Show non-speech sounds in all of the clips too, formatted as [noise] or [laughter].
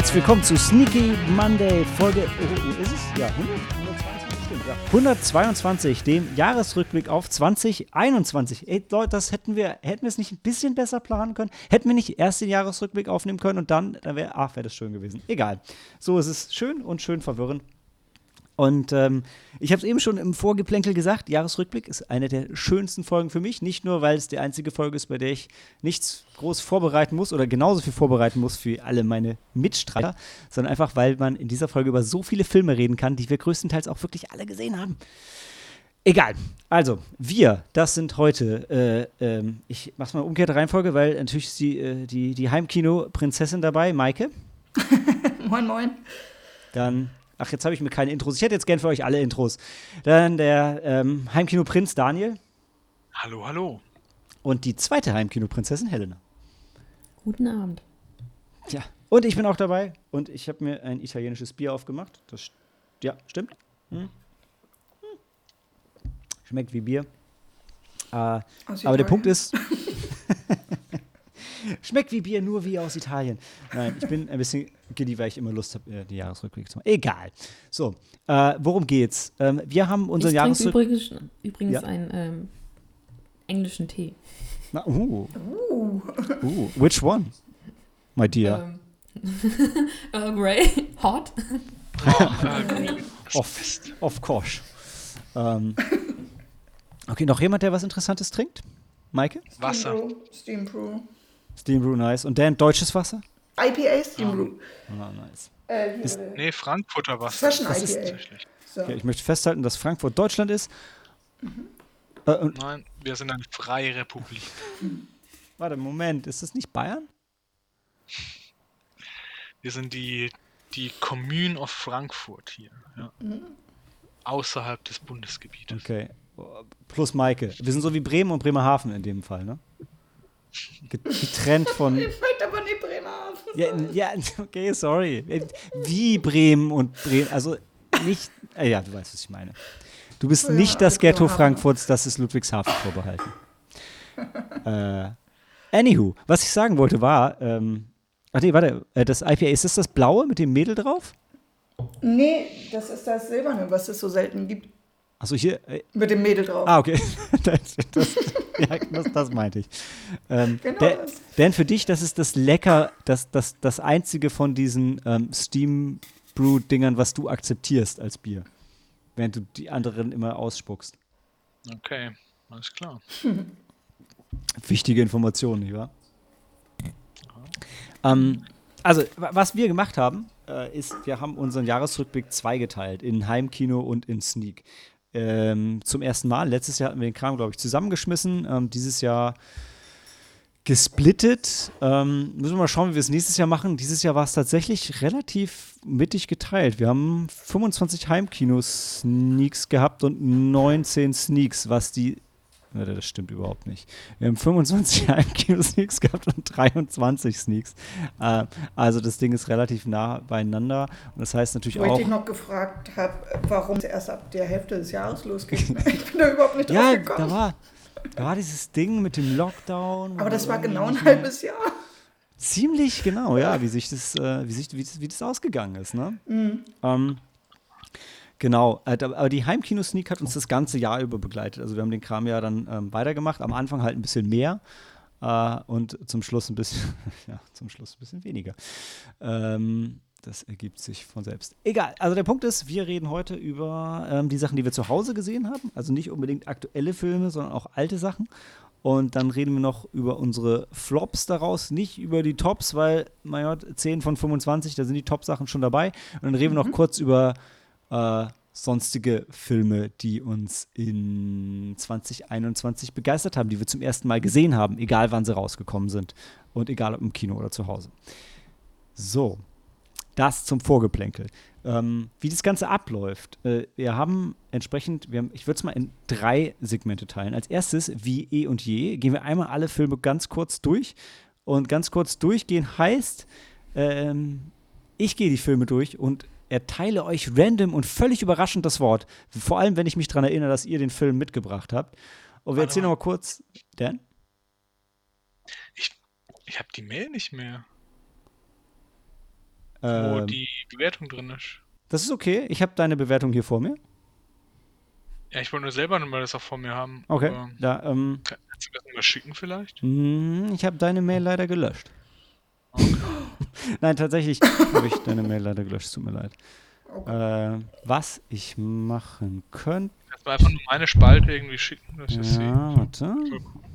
herzlich willkommen zu Sneaky Monday, Folge. Oh, ist es? Ja, 100, 122, stimmt, ja. 122, dem Jahresrückblick auf 2021. Ey, Leute, das hätten wir, hätten wir es nicht ein bisschen besser planen können? Hätten wir nicht erst den Jahresrückblick aufnehmen können und dann, dann wäre, ach, wäre das schön gewesen. Egal. So ist es schön und schön verwirrend. Und ähm, ich habe es eben schon im Vorgeplänkel gesagt, Jahresrückblick ist eine der schönsten Folgen für mich. Nicht nur, weil es die einzige Folge ist, bei der ich nichts groß vorbereiten muss oder genauso viel vorbereiten muss für alle meine Mitstreiter, sondern einfach, weil man in dieser Folge über so viele Filme reden kann, die wir größtenteils auch wirklich alle gesehen haben. Egal. Also, wir, das sind heute, äh, äh, ich mach's mal umgekehrte Reihenfolge, weil natürlich ist die, äh, die, die Heimkino-Prinzessin dabei, Maike. [laughs] moin, moin. Dann Ach, jetzt habe ich mir keine Intros. Ich hätte jetzt gern für euch alle Intros. Dann der ähm, Heimkino-Prinz Daniel. Hallo, hallo. Und die zweite Heimkino-Prinzessin Helena. Guten Abend. Ja, und ich bin auch dabei. Und ich habe mir ein italienisches Bier aufgemacht. Das, ja, stimmt. Hm. Hm. Schmeckt wie Bier. Äh, aber der Punkt ist. [laughs] Schmeckt wie Bier, nur wie aus Italien. Nein, ich bin ein bisschen giddy, weil ich immer Lust habe, äh, die Jahresrückblick zu machen. Egal. So, äh, worum geht's? Ähm, wir haben unseren Jahresrückblick. übrigens, übrigens ja. einen ähm, englischen Tee. Na, uh. Uh. uh. Which one, my dear? [laughs] Um, Earl Grey, hot. of, of course. Ähm, okay, noch jemand, der was Interessantes trinkt? Maike? Wasser. Steam Brew. Steam Brew, nice. Und Dan, deutsches Wasser? IPA Steam Brew. Ah, nice. Äh, ist, nee, Frankfurter Wasser. Fashion das IPA. So. Okay, ich möchte festhalten, dass Frankfurt Deutschland ist. Mhm. Äh, Nein, wir sind eine freie Republik. Warte, Moment, ist das nicht Bayern? Wir sind die, die Commune of Frankfurt hier. Ja. Mhm. Außerhalb des Bundesgebietes. Okay. Plus Maike. Wir sind so wie Bremen und Bremerhaven in dem Fall, ne? Getrennt von. [laughs] Ich möchte aber nicht Bremerhaven. Ja, ja, okay, sorry. Wie Bremen und Bremen. Also nicht. Äh, ja, du weißt, was ich meine. Du bist ja, nicht das Ghetto Frankfurts, das ist Ludwigshafen vorbehalten. äh, anywho, was ich sagen wollte war. Ähm, ach nee, warte. Äh, das IPA, ist das das blaue mit dem Mädel drauf? Nee, das ist das silberne, was es so selten gibt. Achso, hier. Äh, Mit dem Mädel drauf. Ah, okay. [laughs] das, das, ja, das, das, meinte ich. Ähm, genau Dan, Dan, für dich, das ist das Lecker, das, das, das einzige von diesen ähm, Steam Brew-Dingern, was du akzeptierst als Bier. Während du die anderen immer ausspuckst. Okay, alles klar. [laughs] Wichtige Informationen, nicht wahr? Ähm, also, was wir gemacht haben, äh, ist, wir haben unseren Jahresrückblick zweigeteilt in Heimkino und in Sneak ähm, zum ersten Mal. Letztes Jahr hatten wir den Kram, glaube ich, zusammengeschmissen. Ähm, dieses Jahr gesplittet. Ähm, müssen wir mal schauen, wie wir es nächstes Jahr machen. Dieses Jahr war es tatsächlich relativ mittig geteilt. Wir haben 25 Heimkino-Sneaks gehabt und 19 Sneaks, was die das stimmt überhaupt nicht. Wir haben 25 [laughs] Heimkino-Sneaks gehabt und 23 Sneaks. Äh, also das Ding ist relativ nah beieinander. Und das heißt natürlich Wo auch. Wo ich dich noch gefragt habe, warum es erst ab der Hälfte des Jahres losgeht. [laughs] ich bin da überhaupt nicht ja, drauf gekommen. Da war, da war dieses Ding mit dem Lockdown. Aber das war genau ein halbes Jahr. Ziemlich genau, ja, wie sich das, äh, wie, sich, wie, das, wie das ausgegangen ist. Ne? Mhm. Ähm, Genau, äh, aber die Heimkino-Sneak hat uns das ganze Jahr über begleitet. Also wir haben den Kram ja dann ähm, weitergemacht. Am Anfang halt ein bisschen mehr äh, und zum Schluss ein bisschen, [laughs] ja, zum Schluss ein bisschen weniger. Ähm, das ergibt sich von selbst. Egal, also der Punkt ist, wir reden heute über ähm, die Sachen, die wir zu Hause gesehen haben. Also nicht unbedingt aktuelle Filme, sondern auch alte Sachen. Und dann reden wir noch über unsere Flops daraus, nicht über die Tops, weil, mein Gott, 10 von 25, da sind die Top-Sachen schon dabei. Und dann reden mhm. wir noch mhm. kurz über äh, sonstige Filme, die uns in 2021 begeistert haben, die wir zum ersten Mal gesehen haben, egal wann sie rausgekommen sind und egal ob im Kino oder zu Hause. So, das zum Vorgeplänkel. Ähm, wie das Ganze abläuft. Äh, wir haben entsprechend, wir haben, ich würde es mal in drei Segmente teilen. Als erstes, wie eh und je, gehen wir einmal alle Filme ganz kurz durch. Und ganz kurz durchgehen heißt, ähm, ich gehe die Filme durch und erteile euch random und völlig überraschend das Wort. Vor allem, wenn ich mich daran erinnere, dass ihr den Film mitgebracht habt. Und wir erzählen noch mal kurz. Dan? Ich, ich habe die Mail nicht mehr. wo Ähm, die Bewertung drin ist. das ist okay. Ich habe deine Bewertung hier vor mir. Ja, ich wollte nur selber nochmal das auch vor mir haben. Okay. Da, ähm, Kannst du das mal schicken vielleicht? hm, ich habe deine Mail leider gelöscht. [laughs] Nein, tatsächlich [laughs] habe ich deine Mail leider gelöscht. Es Tut mir leid. Äh, was ich machen könnte. Kannst du einfach nur meine Spalte irgendwie schicken, dass ich das sehe. Ja, warte.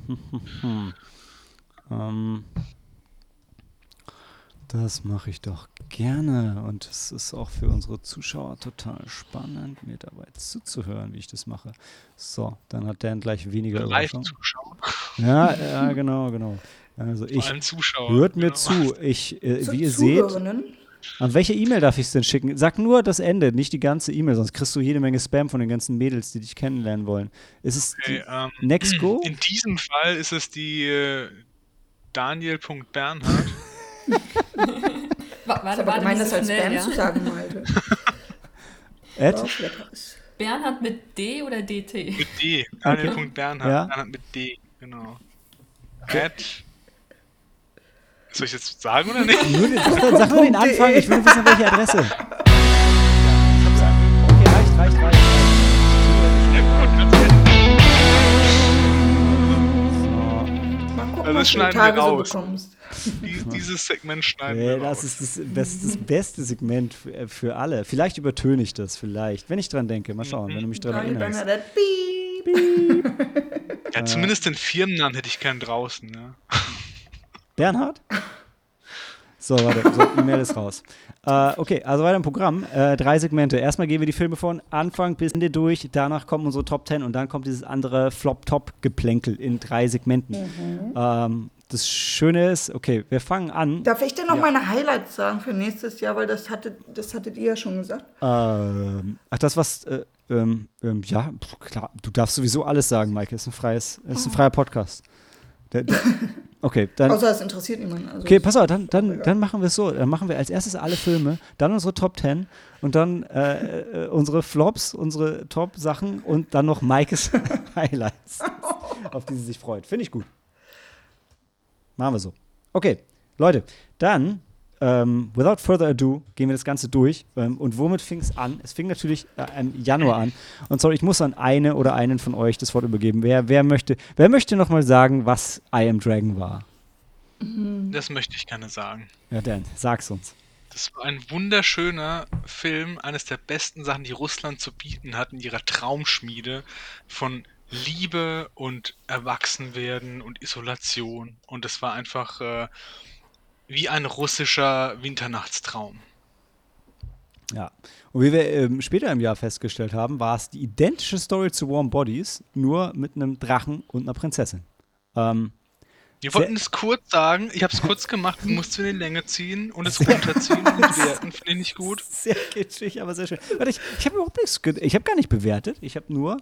[laughs] ähm, das mache ich doch gerne und es ist auch für unsere Zuschauer total spannend, mir dabei zuzuhören, wie ich das mache. So, dann hat Dan gleich weniger Überraschung. Live-Zuschauer. Ja, ja, genau, genau. Also ich hört mir genau. zu. Ich, äh, Zu wie ihr seht, an welche E-Mail darf ich es denn schicken? Sag nur das Ende, nicht die ganze E-Mail, sonst kriegst du jede Menge Spam von den ganzen Mädels, die dich kennenlernen wollen. Ist es Okay, ähm, die Nextgo? In diesem Fall ist es die äh, Daniel.bernhard. [laughs] Warte, warte, nicht das als schnell, Spam ja. zu sagen, Malte. [laughs] Ed? Bernhard mit D oder DT? Mit D. Daniel.bernhard. Ja. Bernhard mit D, genau. At. Soll ich jetzt sagen oder nicht? Nur den, sag, sag nur den Anfang, ich will [laughs] wissen, welche Adresse. Okay, reicht, reicht, reicht. Also das schneiden wir raus. Die, dieses Segment schneiden Nee, wir das raus. ist das, das ist das beste Segment für, äh, für alle. Vielleicht übertöne ich das, vielleicht. Wenn ich dran denke, mal schauen, wenn du mich dran Daniel erinnerst. Ja, zumindest den Firmennamen hätte ich gern draußen, ja. Bernhard? So, warte, so, E-Mail ist raus. Äh, okay, also weiter im Programm. Äh, drei Segmente. Erstmal gehen wir die Filme von Anfang bis Ende durch. Danach kommen unsere Top 10 und dann kommt dieses andere Flop-Top-Geplänkel in drei Segmenten. Ähm, das Schöne ist, okay, wir fangen an. Darf ich denn noch Ja. meine Highlights sagen für nächstes Jahr? Weil das hattet, das hattet ihr ja schon gesagt. Ähm, ach, das was, äh, ähm, ähm, ja, klar, du darfst sowieso alles sagen, Maike. Ist ein freies, ist ein freier Podcast. Der, okay, dann. Außer es interessiert niemanden. Also Okay, pass auf, dann, dann, dann machen wir es so. Dann machen wir als erstes alle Filme, dann unsere Top 10 und dann äh, äh, unsere Flops, unsere Top-Sachen und dann noch Maikes [laughs] Highlights, auf die sie sich freut. Finde ich gut. Machen wir so. Okay, Leute, dann, ähm, without further ado, gehen wir das Ganze durch. Ähm, und womit fing es an? Es fing natürlich äh, im Januar an. Und sorry, ich muss an eine oder einen von euch das Wort übergeben. Wer, wer möchte, wer möchte noch mal sagen, was I Am Dragon war? Das möchte ich gerne sagen. Ja, Dan, sag's uns. Das war ein wunderschöner Film, eines der besten Sachen, die Russland zu bieten hat in ihrer Traumschmiede von Liebe und Erwachsenwerden und Isolation. Und es war einfach äh, wie ein russischer Winternachtstraum. Ja. Und wie wir ähm, später im Jahr festgestellt haben, war es die identische Story zu Warm Bodies, nur mit einem Drachen und einer Prinzessin. Ähm, Wir wollten es kurz sagen, ich habe es kurz gemacht, du musst in die Länge ziehen und es runterziehen und bewerten, finde ich nicht gut. sehr kitschig, aber sehr schön. Warte, ich, ich habe überhaupt nichts, ich habe gar nicht bewertet. Ich habe nur,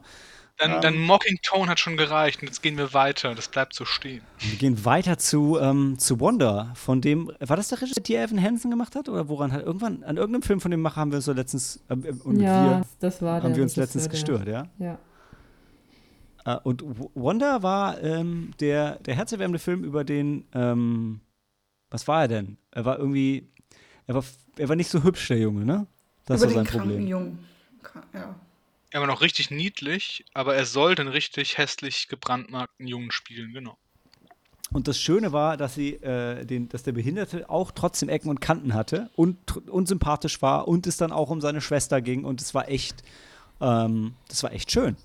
Dein, dein Mocking Tone hat schon gereicht und jetzt gehen wir weiter. Das bleibt so stehen. wir gehen weiter zu, ähm, zu Wonder, von dem, war das der Regisseur, der Evan Hansen gemacht hat? Oder woran hat, irgendwann, an irgendeinem Film von dem Macher haben wir uns so letztens, äh, äh, und ja, wir das war der haben wir uns letztens gestört, ja? Ja. Äh, und W- Wonder war ähm, der, der herzerwärmende Film über den, ähm, was war er denn? Er war irgendwie, er war, er war nicht so hübsch, der Junge, ne? Das über war sein den Problem. Jungen. Ja. Er war noch richtig niedlich, aber er soll den richtig hässlich gebrandmarkten Jungen spielen, genau. Und das Schöne war, dass sie, äh, den, dass der Behinderte auch trotzdem Ecken und Kanten hatte und unsympathisch war und es dann auch um seine Schwester ging und es war echt, ähm, das war echt schön.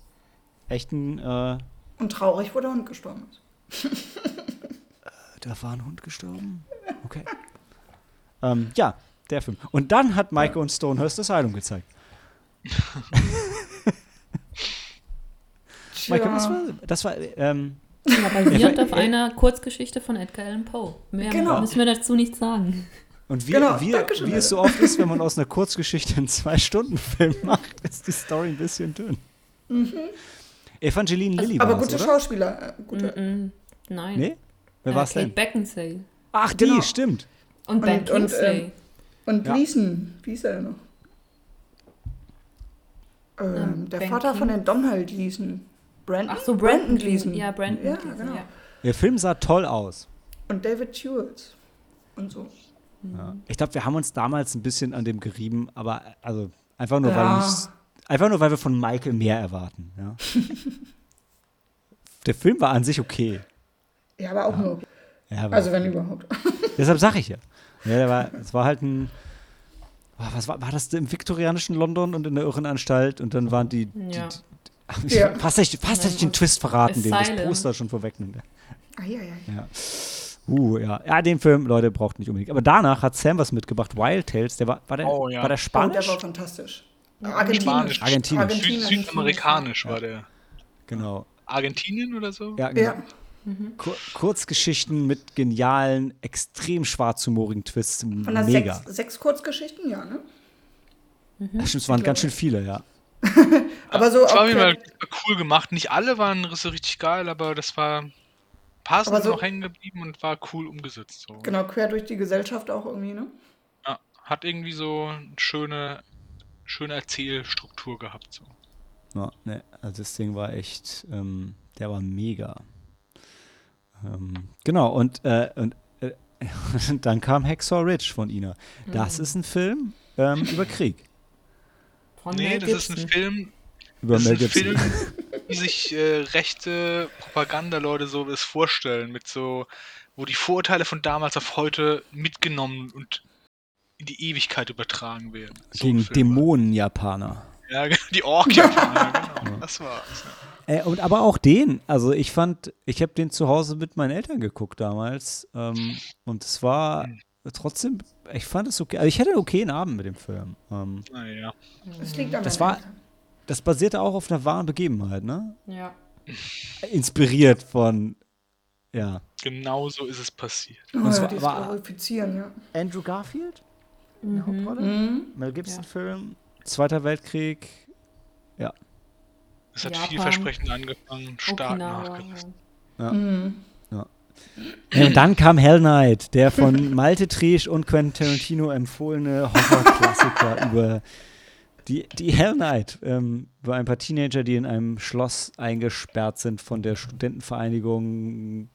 Echt ein, äh, Und traurig, wo der Hund gestorben ist. [laughs] Da war ein Hund gestorben. Okay. ähm, ja, der Film. Und dann hat Maike und Stonehurst Asylum gezeigt. [laughs] Maike, was war das? war, ähm, Ja, basierend Ja, auf äh, einer Kurzgeschichte von Edgar Allan Poe. Mehr Genau. müssen wir dazu nicht sagen. und wie, Genau, wie, wie es so oft ist, wenn man aus einer Kurzgeschichte einen Zwei-Stunden-Film [laughs] macht, ist die Story ein bisschen dünn. Evangeline Lilly Aber war gute oder? Schauspieler. Äh, gute, Mm-mm. Nein. Nee? Wer Äh, war's Kate denn? Beckinsale. Ach, die, Genau. stimmt. Und Ben Und- und, Kingsley. ähm, Und Ja. Gleason, wie ist er denn noch? Ähm, Ähm, der Ben Vater von King- den Donald Gleason. Brandon? Ach so, Brandon Gleason. Ja, Brandon Ja, Gleason, genau. ja. Der Film sah toll aus. Und David Stewart. Und so. Ja. Ich glaube, wir haben uns damals ein bisschen an dem gerieben, aber also einfach nur, Ja. weil ich, einfach nur, weil wir von Michael mehr erwarten. Ja. [laughs] Der Film war an sich okay. Ja, aber auch nur. Ja, aber Also wenn überhaupt. [laughs] deshalb sage ich ja. ja war, es war halt ein. Was war, war das im viktorianischen London und in der Irrenanstalt und dann waren die. die, Ja. die Ja. Fast hätte ich, fast hätte ich den Twist verraten, den das. Poster schon vorwegnimmt. Ah, ja, ja. Ja. Uh, ja. Ja, den Film, Leute, braucht nicht unbedingt. Aber danach hat Sam was mitgebracht. Wild Tales, der war, war der, Oh, ja. war der Oh, Spanisch? der war fantastisch. Spanisch. Argentinisch. Argentinisch. Süd Südamerikanisch war der. genau. Argentinien oder so? Ja, genau. Ja. Kur Kurzgeschichten mit genialen, extrem schwarzhumorigen Twists. Von Mega. sechs, sechs Kurzgeschichten, ja, ne? Ja, stimmt, es waren ganz schön viele, ja. [laughs] Aber so Das war quer, cool gemacht. Nicht alle waren so richtig geil, aber das war. Ein paar sind Aber so- noch hängen geblieben und war cool umgesetzt. So. genau, quer durch die Gesellschaft auch irgendwie, ne? Ja, hat irgendwie so eine schöne, schöne Erzählstruktur gehabt. So. ja ne, also das Ding war echt, ähm, der war mega. Ähm, genau, und, äh, und äh, [laughs] dann kam Hacksaw Ridge von Ina. Das ist ein Film ähm, über Krieg. Von Nee, Mel das ist ein. Film, Über das ist Mel ein Gibson. Film, wie sich äh, rechte Propagandaleute so das vorstellen, mit so, wo die Vorurteile von damals auf heute mitgenommen und in die Ewigkeit übertragen werden. So Gegen war- Dämonen-Japaner. Ja, genau, die Ork-Japaner, [laughs] genau. Das war's. Ja. Äh, und aber auch den, also ich fand, ich habe den zu Hause mit meinen Eltern geguckt damals ähm, und es war Hm. Trotzdem, ich fand es okay, also ich hatte einen okayen Abend mit dem Film. Ähm, Naja. Das liegt an Das war- das basierte auch auf einer wahren Begebenheit, ne? Ja. [laughs] Inspiriert von, ja. Genau so ist es passiert. Oh, es ja, war- ja. Andrew Garfield? In der Hauptrolle? Mhm. Mel Gibson-Film, Zweiter Weltkrieg. Es hat Japan. vielversprechend angefangen, stark Okinawa. nachgelassen. Mhm. Und dann kam Hell Night, der von Malte Triesch und Quentin Tarantino empfohlene Horrorklassiker [laughs] über die, die Hell Night, ähm, über ein paar Teenager, die in einem Schloss eingesperrt sind von der Studentenvereinigung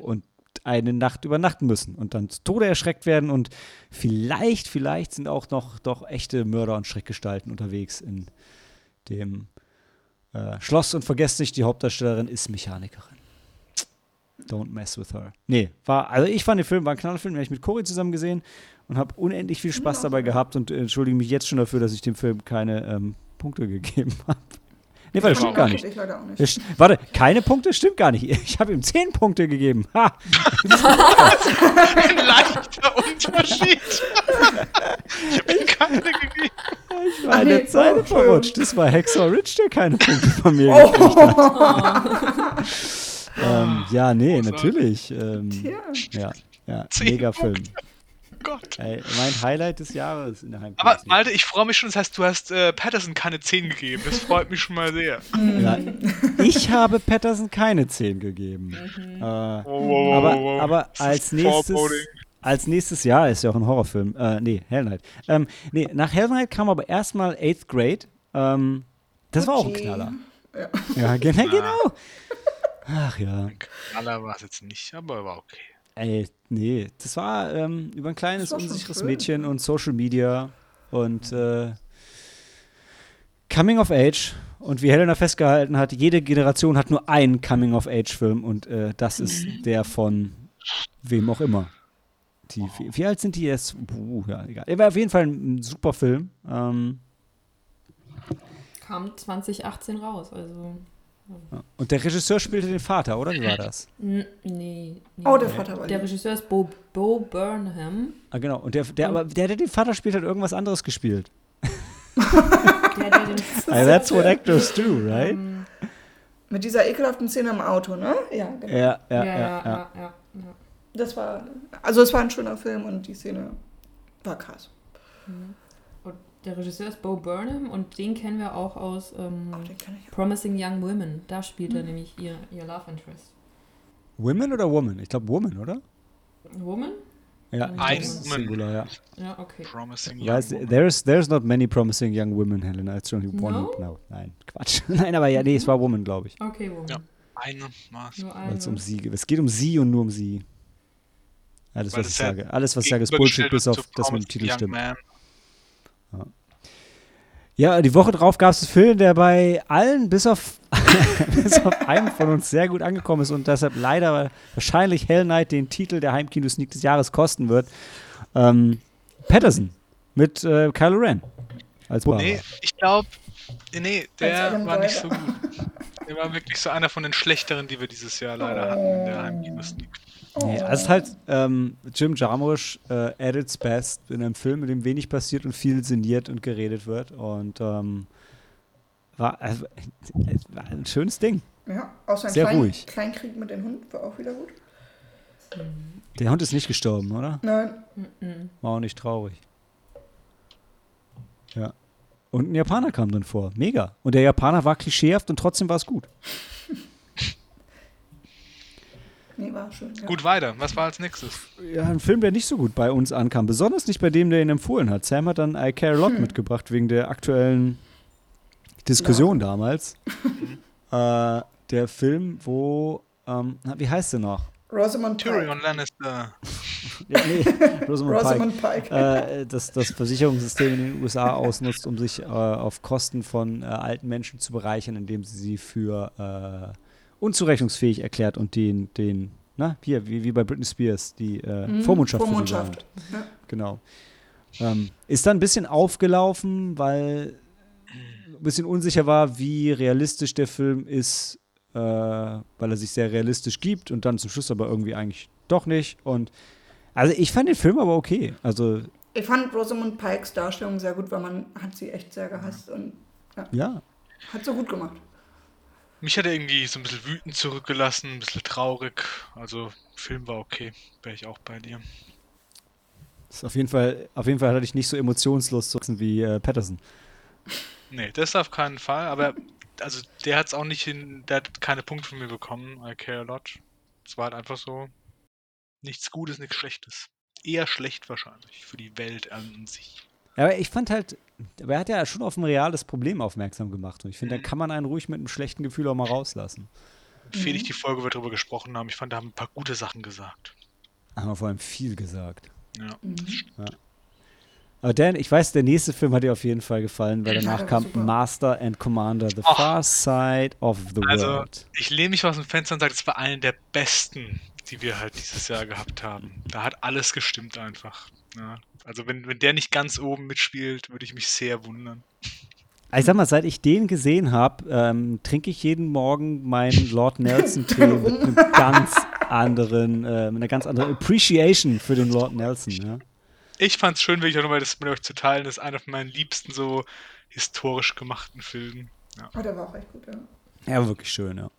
und eine Nacht übernachten müssen und dann zu Tode erschreckt werden und vielleicht, vielleicht sind auch noch doch echte Mörder und Schreckgestalten unterwegs in dem äh, Schloss und vergesst nicht, die Hauptdarstellerin ist Mechanikerin. Don't mess with her. Nee, war, also ich fand den Film, war ein Knallfilm, den habe ich mit Cory zusammen gesehen und habe unendlich viel Spaß dabei gehabt und äh, entschuldige mich jetzt schon dafür, dass ich dem Film keine ähm, Punkte gegeben [laughs] habe. Nee, weil das stimmt gar nicht. Ich leider auch nicht. Warte, keine Punkte? Stimmt gar nicht. Ich habe ihm zehn Punkte gegeben. Ha! [laughs] Ein leichter Unterschied. ich habe ihm keine gegeben. Ich war Ach in nee, der Zeile oh, Entschuldigung. verrutscht. Das war Hexer Rich, der keine Punkte von mir Oh. gekriegt hat. [laughs] ähm, ja, nee, Großartig. natürlich. Ähm, Tja. ja, ja, mega Film. Gott. Ey, mein Highlight des Jahres in der Heim. Aber Malte, ich freue mich schon, das heißt, du hast äh, Patterson keine 10 gegeben. Das freut mich schon mal sehr. Ja, ich habe Patterson keine 10 gegeben. Äh, Wow, wow, wow, aber, wow. aber als nächstes, als nächstes Jahr ist ja auch ein Horrorfilm. Äh, nee, Hell Night. Ähm, nee, nach Hell Night kam aber erstmal Eighth Grade. Ähm, das war auch ein Okay. Knaller. Ja. Ja, genau, genau. Ach ja. Knaller war es jetzt nicht, aber war okay. Ey, nee, das war ähm, über ein kleines, unsicheres. Mädchen und Social Media und äh, Coming of Age. Und wie Helena festgehalten hat, jede Generation hat nur einen Coming of Age-Film und äh, das ist Mhm. der von wem auch immer. Die, wie, wie alt sind die jetzt? Puh, ja, egal. Er war auf jeden Fall ein, ein super Film. Ähm, Kam 2018 raus, also. Und der Regisseur spielte den Vater, oder? Wie war das? N nee, nee. Oh, der Vater war Der. Regisseur ist Bo, Bo Burnham. Ah, genau. Und der, der, aber der, der den Vater spielt, hat irgendwas anderes gespielt. [laughs] Der, der den. [laughs] Ah, that's what actors do, right? Ähm, Mit dieser ekelhaften Szene im Auto, ne? Ja, genau. Ja, ja, ja, ja. ja, ja. Das war, also es war ein schöner Film und die Szene war krass. Und der Regisseur ist Bo Burnham und den kennen wir auch aus ähm, den auch. Promising Young Women. Da spielt er nämlich ihr, ihr Love Interest. Women oder Woman? Ich glaube Woman, oder? Woman? Ja, Ein. Singular, ja. Ja, okay. Promising Young Weiß, Woman. there's, there's not many promising young women, Helena. It's only one. No? No, nein, Quatsch. [laughs] nein, aber ja, nee, es war Woman, glaube ich. Okay, Woman. Ja. Eine Maß. Nur Weil es eine. um sie geht. Es geht um sie und nur um sie. Alles, Weil was ich ja sage. Alles, was ich sage, ist Bullshit, bis auf das mit dem Titel stimmt. Man. Ja, die Woche drauf gab es einen Film, der bei allen bis auf, [laughs] bis auf einen von uns sehr gut angekommen ist und deshalb leider wahrscheinlich Hell Night den Titel der Heimkino-Sneak des Jahres kosten wird. Ähm, Patterson mit äh, Kylo Ren als Fahrer. Nee, ich glaube, nee, der war nicht so gut. Der war wirklich so einer von den schlechteren, die wir dieses Jahr leider hatten in der Heimkino-Sneak. Nee, also es ist halt ähm, Jim Jarmusch äh, at its best in einem Film, in dem wenig passiert und viel sinniert und geredet wird. Und ähm, war, es war ein schönes Ding. Ja, außer ein Sehr Klein, ruhig. Kleinkrieg mit den Hunden war auch wieder gut. Der Hund ist nicht gestorben, oder? Nein, War auch nicht traurig. Ja. Und ein Japaner kam dann vor. Mega. Und der Japaner war klischeehaft und trotzdem war es gut. Nee, war schön. Ja. Gut, weiter. Was war als nächstes? Ja, ein Film, der nicht so gut bei uns ankam. Besonders nicht bei dem, der ihn empfohlen hat. Sam hat dann I Care a Lot mitgebracht, wegen der aktuellen Diskussion damals. [laughs] äh, der Film, wo, ähm, na, wie heißt der noch? Rosamund Pike. Tyrion Lannister. Ja, nee, [laughs] Rosamund Pike. Rosamund Pike. äh, das, das Versicherungssystem in den USA ausnutzt, um sich äh, auf Kosten von äh, alten Menschen zu bereichern, indem sie sie für äh, unzurechnungsfähig erklärt und den, den na, hier, wie, wie bei Britney Spears, die äh, Mhm, Vormundschaft, Vormundschaft. Ja. Genau. Ähm, ist dann ein bisschen aufgelaufen, weil ein bisschen unsicher war, wie realistisch der Film ist, äh, weil er sich sehr realistisch gibt und dann zum Schluss aber irgendwie eigentlich doch nicht. Und also ich fand den Film aber okay. Also Ich fand Rosamund Pikes Darstellung sehr gut, weil man hat sie echt sehr gehasst und ja, hat so gut gemacht. Mich hat er irgendwie so ein bisschen wütend zurückgelassen, ein bisschen traurig. Also, Film war okay. Wäre ich auch bei dir. ist auf jeden Fall, auf jeden Fall hatte ich nicht so emotionslos zu wie äh, Patterson. Nee, das auf keinen Fall. Aber, also, der hat es auch nicht hin. Der hat keine Punkte von mir bekommen. I care a lot. Es war halt einfach so. Nichts Gutes, nichts Schlechtes. Eher schlecht wahrscheinlich für die Welt an sich. Aber ich fand halt, aber er hat ja schon auf ein reales Problem aufmerksam gemacht. Und ich finde, da kann man einen ruhig mit einem schlechten Gefühl auch mal rauslassen. Empfehle ich die Folge, wo wir darüber gesprochen haben. Ich fand, da haben ein paar gute Sachen gesagt. Haben wir vor allem viel gesagt. Ja. Aber Dan, ich weiß, der nächste Film hat dir auf jeden Fall gefallen, weil Ja, danach kam super. Master and Commander, The Ach. Far Side of the Also, World. ich lehne mich aus dem Fenster und sage, das war einer der besten, die wir halt dieses Jahr gehabt haben. Da hat alles gestimmt einfach. Ja. Also wenn, wenn der nicht ganz oben mitspielt, würde ich mich sehr wundern. Also Ich sag mal, seit ich den gesehen habe, ähm, trinke ich jeden Morgen meinen Lord Nelson Tee [laughs] mit einem ganz anderen, äh, mit einer ganz anderen Appreciation für den Lord Nelson. Ja? Ich fand es schön, wirklich auch nochmal das mit euch zu teilen. Das ist einer von meinen liebsten so historisch gemachten Filmen. Ja. Oh, der war auch echt gut, ja. ja, wirklich schön, ja.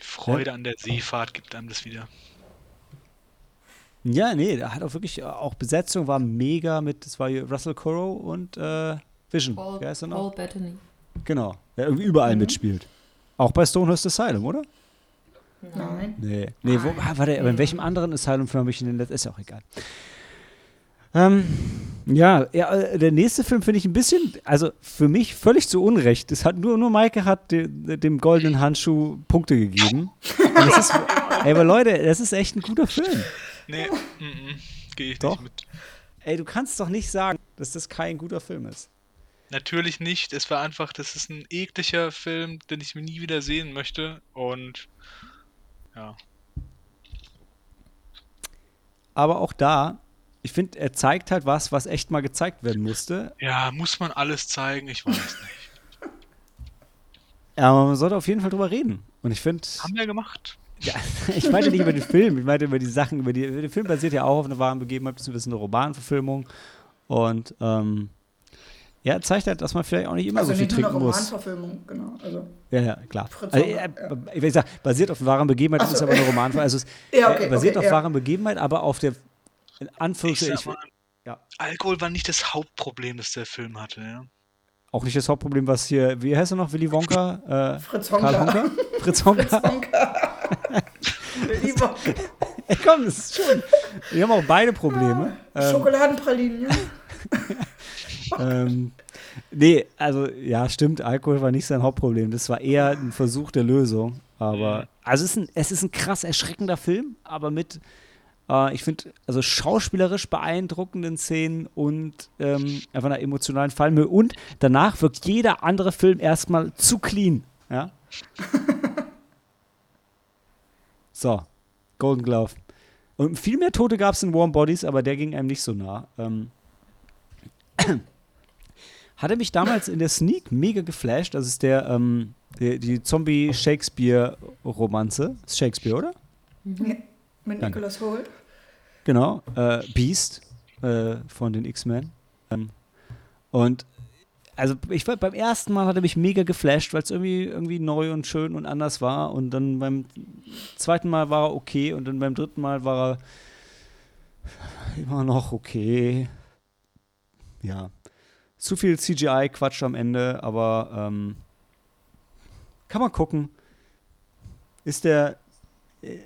Freude an der Seefahrt gibt einem das wieder. Ja, nee, da hat auch wirklich, äh, auch Besetzung war mega mit, das war hier Russell Crowe und äh, Vision. Paul, Wer ist er noch? Paul Bettany. Genau, der irgendwie überall mitspielt. Auch bei Stonehurst Asylum, oder? Nein. Nee. Nee, wo, ah, warte, aber in welchem anderen Asylum-Film habe ich ihn denn? Das ist ja auch egal. Ähm, ja, ja, äh, der nächste Film finde ich ein bisschen, also für mich völlig zu Unrecht. Es hat nur, nur Maike hat de, dem goldenen Handschuh Punkte gegeben. Und das ist, ey, aber Leute, das ist echt ein guter Film. Nee, [laughs] mm -mm, gehe ich Doch. nicht mit. Ey, du kannst doch nicht sagen, dass das kein guter Film ist. Natürlich nicht. Es war einfach, das ist ein ekliger Film, den ich mir nie wieder sehen möchte. Und ja, Aber auch da, ich finde, er zeigt halt was, was echt mal gezeigt werden musste. ja, muss man alles zeigen? Ich weiß nicht. [laughs] Aber man sollte auf jeden Fall drüber reden. Und ich finde, Haben wir gemacht. Ja, [laughs] ich meinte nicht über den Film, ich meinte über die Sachen, über die. Der Film basiert ja auch auf einer wahren Begebenheit, beziehungsweise eine Romanverfilmung. Und ähm, ja, zeigt halt, dass man vielleicht auch nicht immer Also so viel nicht nur eine trinken muss. Romanverfilmung, genau. Also, Ja, ja, klar. Fritz Also, äh, ja. Ich will sagen, basiert auf wahren Begebenheit, so, ist aber eine Romanverfilmung. Also, es [laughs] Ja, okay, äh, basiert okay, auf ja. wahren Begebenheit, aber auf der in Ich Anführungszeichen, sag mal, ja. Alkohol war nicht das Hauptproblem, das der Film hatte. Ja? auch nicht das Hauptproblem, was hier, wie heißt er noch, Willy Wonka? Äh, Fritz Karl Honka. Honka? [laughs] Fritz Honka? Lieber [laughs] Ey, komm, das ist schon. Wir haben auch beide Probleme. Ähm, Schokoladenpralinen, ja. [laughs] ähm, nee, also ja, stimmt, Alkohol war nicht sein Hauptproblem. Das war eher ein Versuch der Lösung. Aber, also es ist ein, es ist ein krass erschreckender Film, aber mit Äh, ich finde, also schauspielerisch beeindruckenden Szenen und ähm, einfach einer emotionalen Fallmühe. Und danach wirkt jeder andere Film erstmal zu clean. Ja? [laughs] so, Golden Glove. Und viel mehr Tote gab es in Warm Bodies, aber der ging einem nicht so nah. Ähm, [coughs] hatte mich damals in der Sneak mega geflasht. Das ist der, ähm, die, die Zombie-Shakespeare-Romanze. Ist Shakespeare, oder? Ja, mit. Nicholas Holt. Genau. Äh, Beast äh, von den X-Men. Ähm, und also ich beim ersten Mal hat er mich mega geflasht, weil es irgendwie, irgendwie neu und schön und anders war. Und dann beim zweiten Mal war er okay und dann beim dritten Mal war er immer noch okay. Ja. Zu viel CGI-Quatsch am Ende, aber ähm, kann man gucken. Ist der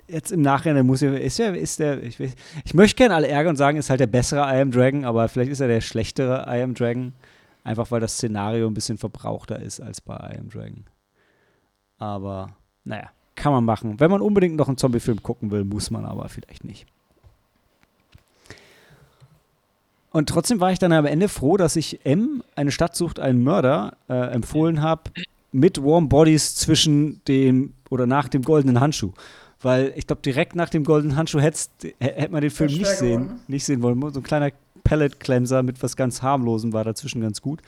jetzt im Nachhinein muss ich, ist der, ist der, ich, ich möchte gerne alle ärgern und sagen, ist halt der bessere I Am Dragon, aber vielleicht ist er der schlechtere I Am Dragon. Einfach weil das Szenario ein bisschen verbrauchter ist als bei I Am Dragon. Aber, naja, kann man machen. Wenn man unbedingt noch einen Zombie-Film gucken will, muss man aber vielleicht nicht. Und trotzdem war ich dann am Ende froh, dass ich M, eine Stadt sucht einen Mörder, äh, empfohlen habe, mit Warm Bodies zwischen dem oder nach dem goldenen Handschuh. Weil ich glaube, direkt nach dem goldenen Handschuh hätte man den Film nicht sehen, geworden, nicht sehen wollen. So ein kleiner Pellet-Cleanser mit was ganz harmlosem war dazwischen ganz gut.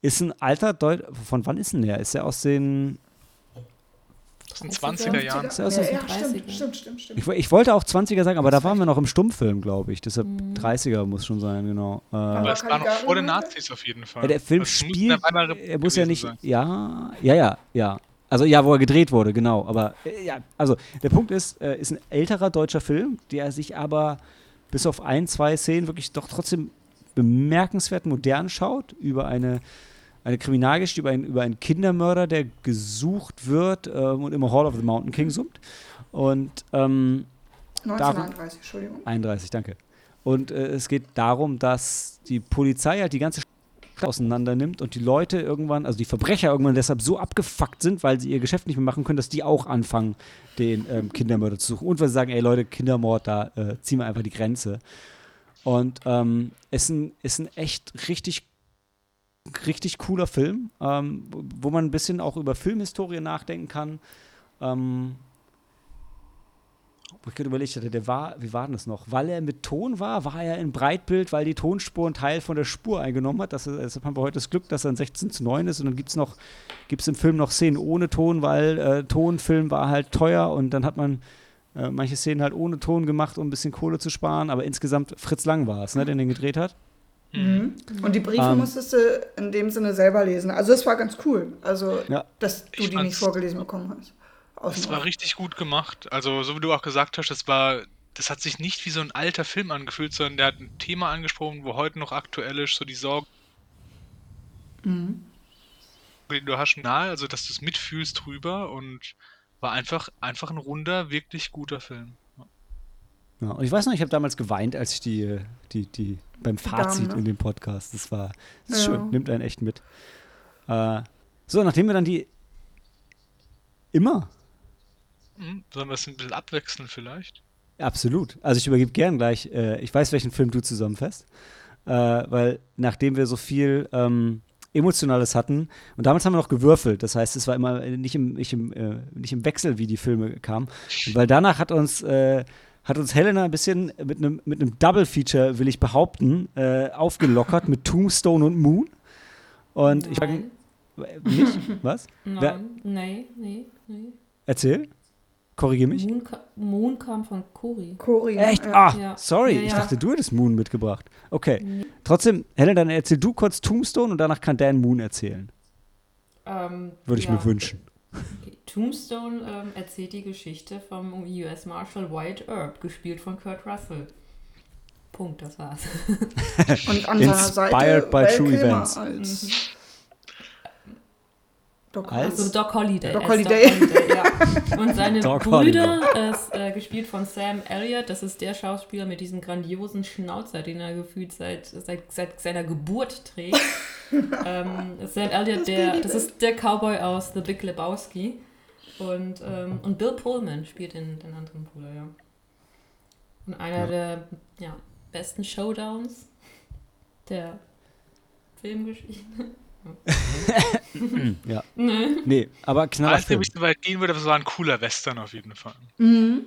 Ist ein alter Deut von wann ist denn der? Ist er aus den Aus den 20er 20er Jahren. Ja, ja so- ja, 30er. stimmt, stimmt, stimmt, stimmt. ich, ich wollte auch 20er sagen, aber da waren wir noch im Stummfilm, glaube ich. Deshalb Mhm. 30er muss schon sein, genau. Äh, Aber es war noch vor den? Nazis auf jeden Fall. Ja, der Film Also spielt, der er muss ja nicht, sein. ja, ja, ja, ja. Also ja, wo er gedreht wurde, genau. Aber äh, ja, also der Punkt ist, äh, ist ein älterer deutscher Film, der sich aber bis auf ein, zwei Szenen wirklich doch trotzdem bemerkenswert modern schaut über eine eine Kriminalgeschichte über einen, über einen Kindermörder, der gesucht wird ähm, und immer Hall of the Mountain King summt. Und ähm, 1931, Entschuldigung. 31, danke. Und äh, es geht darum, dass die Polizei halt die ganze auseinander nimmt und die Leute irgendwann, also die Verbrecher irgendwann deshalb so abgefuckt sind, weil sie ihr Geschäft nicht mehr machen können, dass die auch anfangen, den ähm, Kindermörder zu suchen. Und weil sie sagen, ey Leute, Kindermord, da äh, ziehen wir einfach die Grenze. Und ähm, ist, ein, ist ein echt richtig richtig cooler Film, ähm, wo- man ein bisschen auch über Filmhistorie nachdenken kann. Ähm, wo ich gerade überlegt hatte, der war, wie war denn das noch? Weil er mit Ton war, war er in Breitbild, weil die Tonspur einen Teil von der Spur eingenommen hat. Das, ist- deshalb haben wir heute das Glück, dass er ein 16 zu 9 ist und dann gibt es noch, gibt es im Film noch Szenen ohne Ton, weil äh, Tonfilm war halt teuer und dann hat man äh, manche Szenen halt ohne Ton gemacht, um ein bisschen Kohle zu sparen, aber insgesamt Fritz Lang war es, ne, der den gedreht hat. Mhm. Und die Briefe Ähm. musstest du in dem Sinne selber lesen. Also es war ganz cool. Also, Ja. dass du die nicht vorgelesen bekommen hast. Es war richtig gut gemacht. Also, so wie du auch gesagt hast, das war, das hat sich nicht wie so ein alter Film angefühlt, sondern der hat ein Thema angesprochen, wo heute noch aktuell ist, so die Sorge, Mhm. du hast, nahe, also dass du es mitfühlst drüber und war einfach, einfach ein runder, wirklich guter Film. Ja, und ich weiß noch, ich habe damals geweint, als ich die, die, die beim Fazit Damen, ne? in dem Podcast, das war das ist Ja. schön, nimmt einen echt mit. Äh, so, nachdem wir dann die immer, Hm, sollen wir es ein bisschen abwechseln vielleicht? absolut, also ich übergebe gern gleich, äh, ich weiß, welchen Film du zusammenfasst, äh, weil nachdem wir so viel ähm, Emotionales hatten, und damals haben wir noch gewürfelt, das heißt, es war immer nicht im, nicht im, äh, nicht im Wechsel, wie die Filme kamen, weil danach hat uns, äh, hat uns Helena ein bisschen mit einem mit einem Double-Feature, will ich behaupten, äh, aufgelockert mit Tombstone und Moon. Und ich frage Nein. nicht, [laughs] was? Wer- Nein, nee, nee, nee. Erzähl. Korrigier mich. Moon, ka Moon kam von Kuri. Cori. Echt? Ja. Ah, Ja. sorry. Ja, Ich ja. dachte, du hättest Moon mitgebracht. Okay. Nee. Trotzdem, Helena, dann erzähl du kurz Tombstone und danach kann Dan Moon erzählen. Ähm, Würde ich ja. mir wünschen. Okay. Tombstone ähm, erzählt die Geschichte vom US Marshal Wyatt Earp, gespielt von Kurt Russell. Punkt, das war's. [laughs] [laughs] Und an seiner Seite Inspired by true Kilmer events. Als Doc Als? Also Doc Holiday. Doc als Holliday. ja. [laughs] Und seine Doc Brüder, ist, äh, gespielt von Sam Elliott, das ist der Schauspieler mit diesem grandiosen Schnauzer, den er gefühlt seit, seit, seit seiner Geburt trägt. [laughs] ähm, Sam Elliott, der, das ist der Cowboy aus The Big Lebowski. Und, ähm, und Bill Pullman spielt den, den anderen Bruder, ja. Und einer Ja. der ja, besten Showdowns der Filmgeschichte. [laughs] Ja. Ne? Nee, aber Weiß nicht, Knallerfilm. ob ich so weit gehen würde, aber es war ein cooler Western auf jeden Fall. Mhm.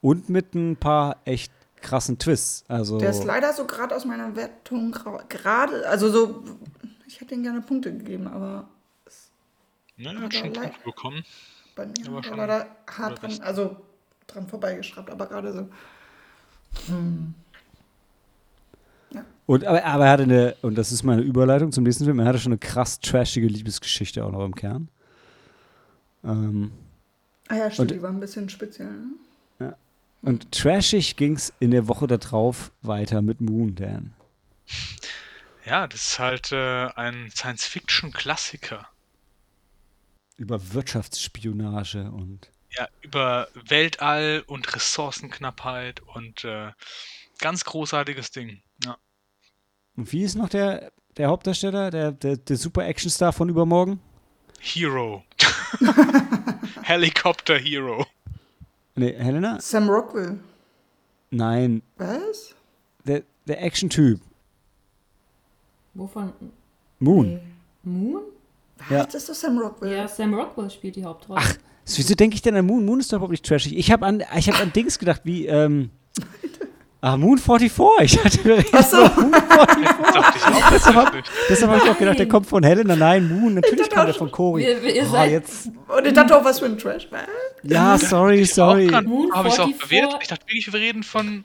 Und mit ein paar echt krassen Twists. Also, Der ist leider so gerade aus meiner Wertung gerade, also so, ich hätte ihm gerne Punkte gegeben, aber Ne, Aber hat schon Punkte bekommen. bei mir Aber hat er schon leider guter hart dran, also dran vorbeigeschraubt, aber gerade so. Und, aber, aber er hatte eine, und das ist meine Überleitung zum nächsten Film, er hatte schon eine krass trashige Liebesgeschichte auch noch im Kern. Ähm, Ah ja, stimmt, Und- die war ein bisschen speziell. Ne? und trashig ging es in der Woche darauf weiter mit Moon, Dan. Ja, das ist halt äh, ein Science-Fiction-Klassiker. Über Wirtschaftsspionage und. Ja, über Weltall und Ressourcenknappheit und äh, ganz großartiges Ding. Und wie ist noch der, der Hauptdarsteller, der, der, der super Actionstar von übermorgen? Hero. [laughs] Helicopter Hero. Nee, Helena? Sam Rockwell. Nein, Was? der, der Action-Typ. Wovon? Moon. Moon? Was? Ja. Das ist doch Sam Rockwell. Ja, Sam Rockwell spielt die Hauptrolle. Ach, wieso denke ich denn an Moon? Moon ist doch überhaupt nicht trashig. Ich habe an, ich hab an Dings gedacht, wie, ähm, [laughs] ah, Moon 44. Ich hatte mir Ach so. Moon 44. Dachte ich auch Deshalb habe hab ich auch gedacht, der kommt von Helena. Nein, Moon, natürlich kommt er von Cory. Oh, seid- jetzt, Und ich dachte auch, was für ein Trash. Was? ja, sorry, sorry. Moon Habe ich es auch 44. bewertet? Ich dachte wirklich, wir reden von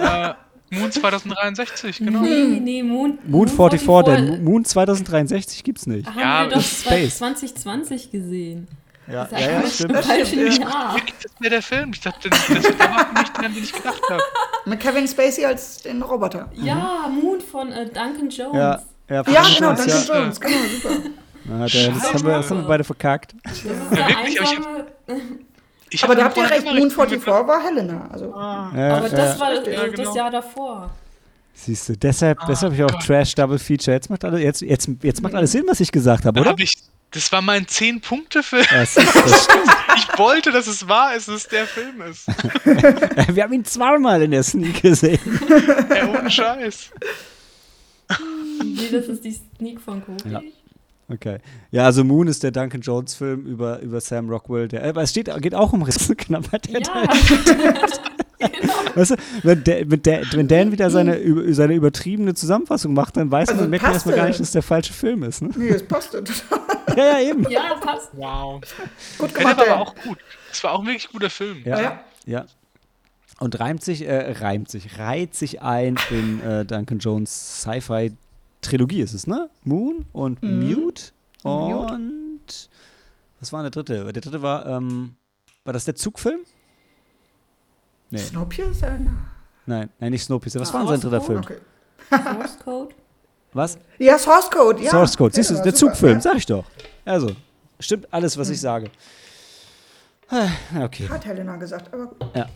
äh, Moon 2063, genau. Nee, nee, Moon. Moon 44, denn Moon 2063 gibt's nicht. Haben Ja, wir doch das ist Space. 2020 gesehen. Ja, Das ja, ja, ist stimmt. im falschen stimmt, Jahr. Das wäre der Film. Ich dachte, das das war nicht der, den ich gedacht habe. Mit Kevin Spacey als den Roboter. Ja, Moon von äh, Duncan Jones. Ja, ja, Ja, genau, Duncan ja. Jones. Genau, [laughs] super. Ja, der, das, haben wir, das haben wir beide verkackt. Das ist Ja, der wirklich, aber ich hab- Aber da habt ihr recht, Moon richtig 44 gedacht. war Helena. Also, Ja, Aber das ja. war Ja, äh, genau. das Jahr davor. Siehst du, deshalb, deshalb habe ich auch. Trash Double Feature. Jetzt macht, alles, jetzt, jetzt, jetzt macht alles Sinn, was ich gesagt habe, oder? hab ich, das war mein 10-Punkte-Film. Das, [laughs] das stimmt. Ich wollte, dass es wahr ist, dass es der Film ist. [laughs] Wir haben ihn zweimal in der Sneak gesehen. Ja, ohne Scheiß. Nee, das ist die Sneak von Kobe. Ja. Okay. Ja, also Moon ist der Duncan Jones Film über, über Sam Rockwell. Der, aber es steht, geht auch um Ressourcenknappheit. Der Ja. [laughs] genau. [laughs] Weißt du, wenn, der, wenn, der, wenn Dan wieder seine, seine übertriebene Zusammenfassung macht, dann weiß Also man, merkt man erstmal gar nicht, dass es der falsche Film ist. Ne? nee, es passte. [laughs] Ja, ja, eben. Ja, passt. Wow. Gut Der gemacht, war aber auch gut. Es war auch ein wirklich guter Film. Ja. Ja. Ja. Und reimt sich, äh, reimt sich, reiht sich ein in äh, Duncan Jones Sci-Fi-Trilogie ist es, ne? Moon und Mhm. Mute Mute. und was war der dritte? Der dritte war, ähm, war das der Zugfilm? Nee, Snowpiercer? nein, nein, nicht Snowpiercer. Was Ah, war denn sein dritter Film? Okay. [laughs] Source Code. Was? Ja, Source Code, ja. Source Code. Siehst du, Ja, der super. Zugfilm, Ja. sag ich doch. Also, stimmt alles, was ich sage. Ah, Okay. Hat Helena gesagt, aber gut. [laughs]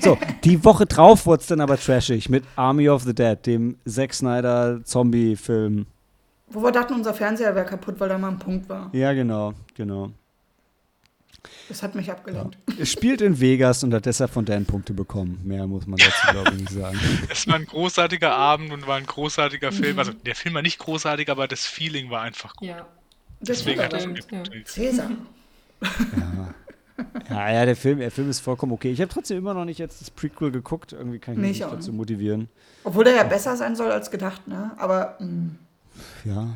So, die Woche drauf wurde es dann aber trashig mit Army of the Dead, dem Zack Snyder Zombie-Film. Wo wir dachten, unser Fernseher wäre kaputt, weil da mal ein Punkt war. Ja, genau, genau. Das hat mich abgelenkt. Es spielt in Vegas und hat deshalb von Dan Punkte bekommen. Mehr muss man dazu, glaube ich, nicht sagen. [laughs] Es war ein großartiger Abend und war ein großartiger Film. Also der Film war nicht großartig, aber das Feeling war einfach gut. Ja. Deswegen hat er so ja. Cäsar. Ja, ja, der Film, der Film ist vollkommen okay. Ich habe trotzdem immer noch nicht jetzt das Prequel geguckt. Irgendwie kann ich mich ich nicht dazu motivieren. Obwohl der ja besser sein soll als gedacht, ne? Aber mh, Ja.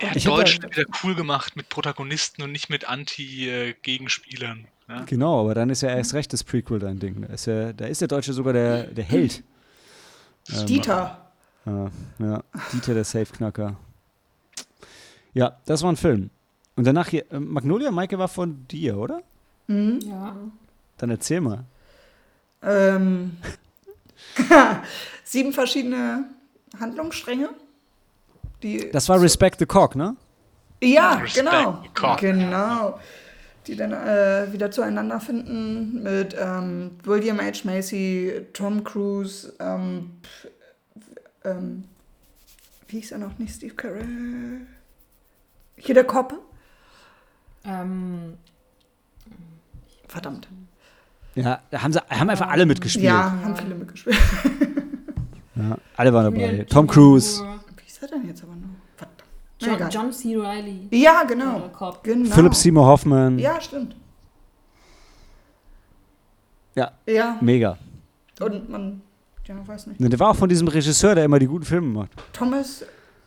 Er hat Deutschland wieder cool gemacht mit Protagonisten und nicht mit Anti-Gegenspielern. Ja? Genau, aber dann ist ja erst recht das Prequel dein Ding. Da ist, ja, da ist der Deutsche sogar der, der Held. Ähm, Dieter. Ja, ja, Dieter der Safeknacker. Ja, das war ein Film. Und danach hier, äh, Magnolia, Maike war von dir, oder? Mhm. Ja. Dann erzähl mal. Ähm, [laughs] [laughs] sieben verschiedene Handlungsstränge. Die, Das war Respect the Cock, ne? ja, Respect genau. the cock. Genau. Die dann äh, wieder zueinander finden mit ähm, William H. Macy, Tom Cruise, ähm, ähm, wie hieß er noch nicht? Steve Carell. Hier der Koppe. Ähm, Verdammt. Ja, da haben, sie, haben einfach alle mitgespielt. Ja, haben viele mitgespielt. Ja, alle waren dabei. Tom Cruise, ist er denn jetzt aber noch? Verdammt. John, egal. John C. Reilly. Ja, genau. Genau. Philip Seymour Hoffman. Ja, stimmt. Ja, Ja, mega. und man, ja, weiß nicht. Ne, Der war auch von diesem Regisseur, der immer die guten Filme macht. Thomas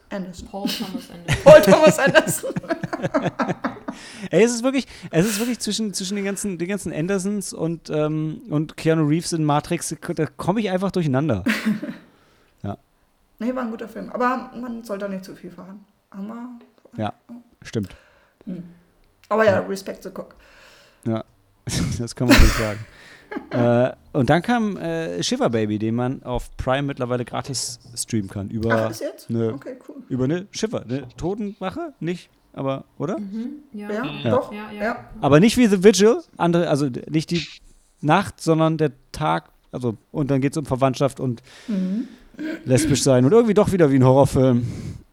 Anderson. Paul Thomas Anderson. [laughs] Paul Thomas Anderson. [laughs] Ey, es ist wirklich, es ist wirklich zwischen, zwischen den ganzen, den ganzen Andersons und, ähm, und Keanu Reeves in Matrix, da komme ich einfach durcheinander. [laughs] nee, war ein guter Film. Aber man sollte nicht zu viel fahren. Aber, Ja, stimmt. aber ja, Respect the Cook. Ja, [laughs] das kann man nicht sagen. [laughs] äh, und dann kam äh, Shiver Baby, den man auf Prime mittlerweile gratis streamen kann. Über, Ach, ist jetzt? Nö. Okay, cool. über eine Shiver, eine Totenwache, nicht, aber, oder? Mhm, ja. Ja, Ja. doch. Ja, ja. Ja. Aber nicht wie The Vigil, andere, also nicht die Nacht, sondern der Tag. Also, und dann geht es um Verwandtschaft und Mhm. Lesbisch sein und irgendwie doch wieder wie ein Horrorfilm.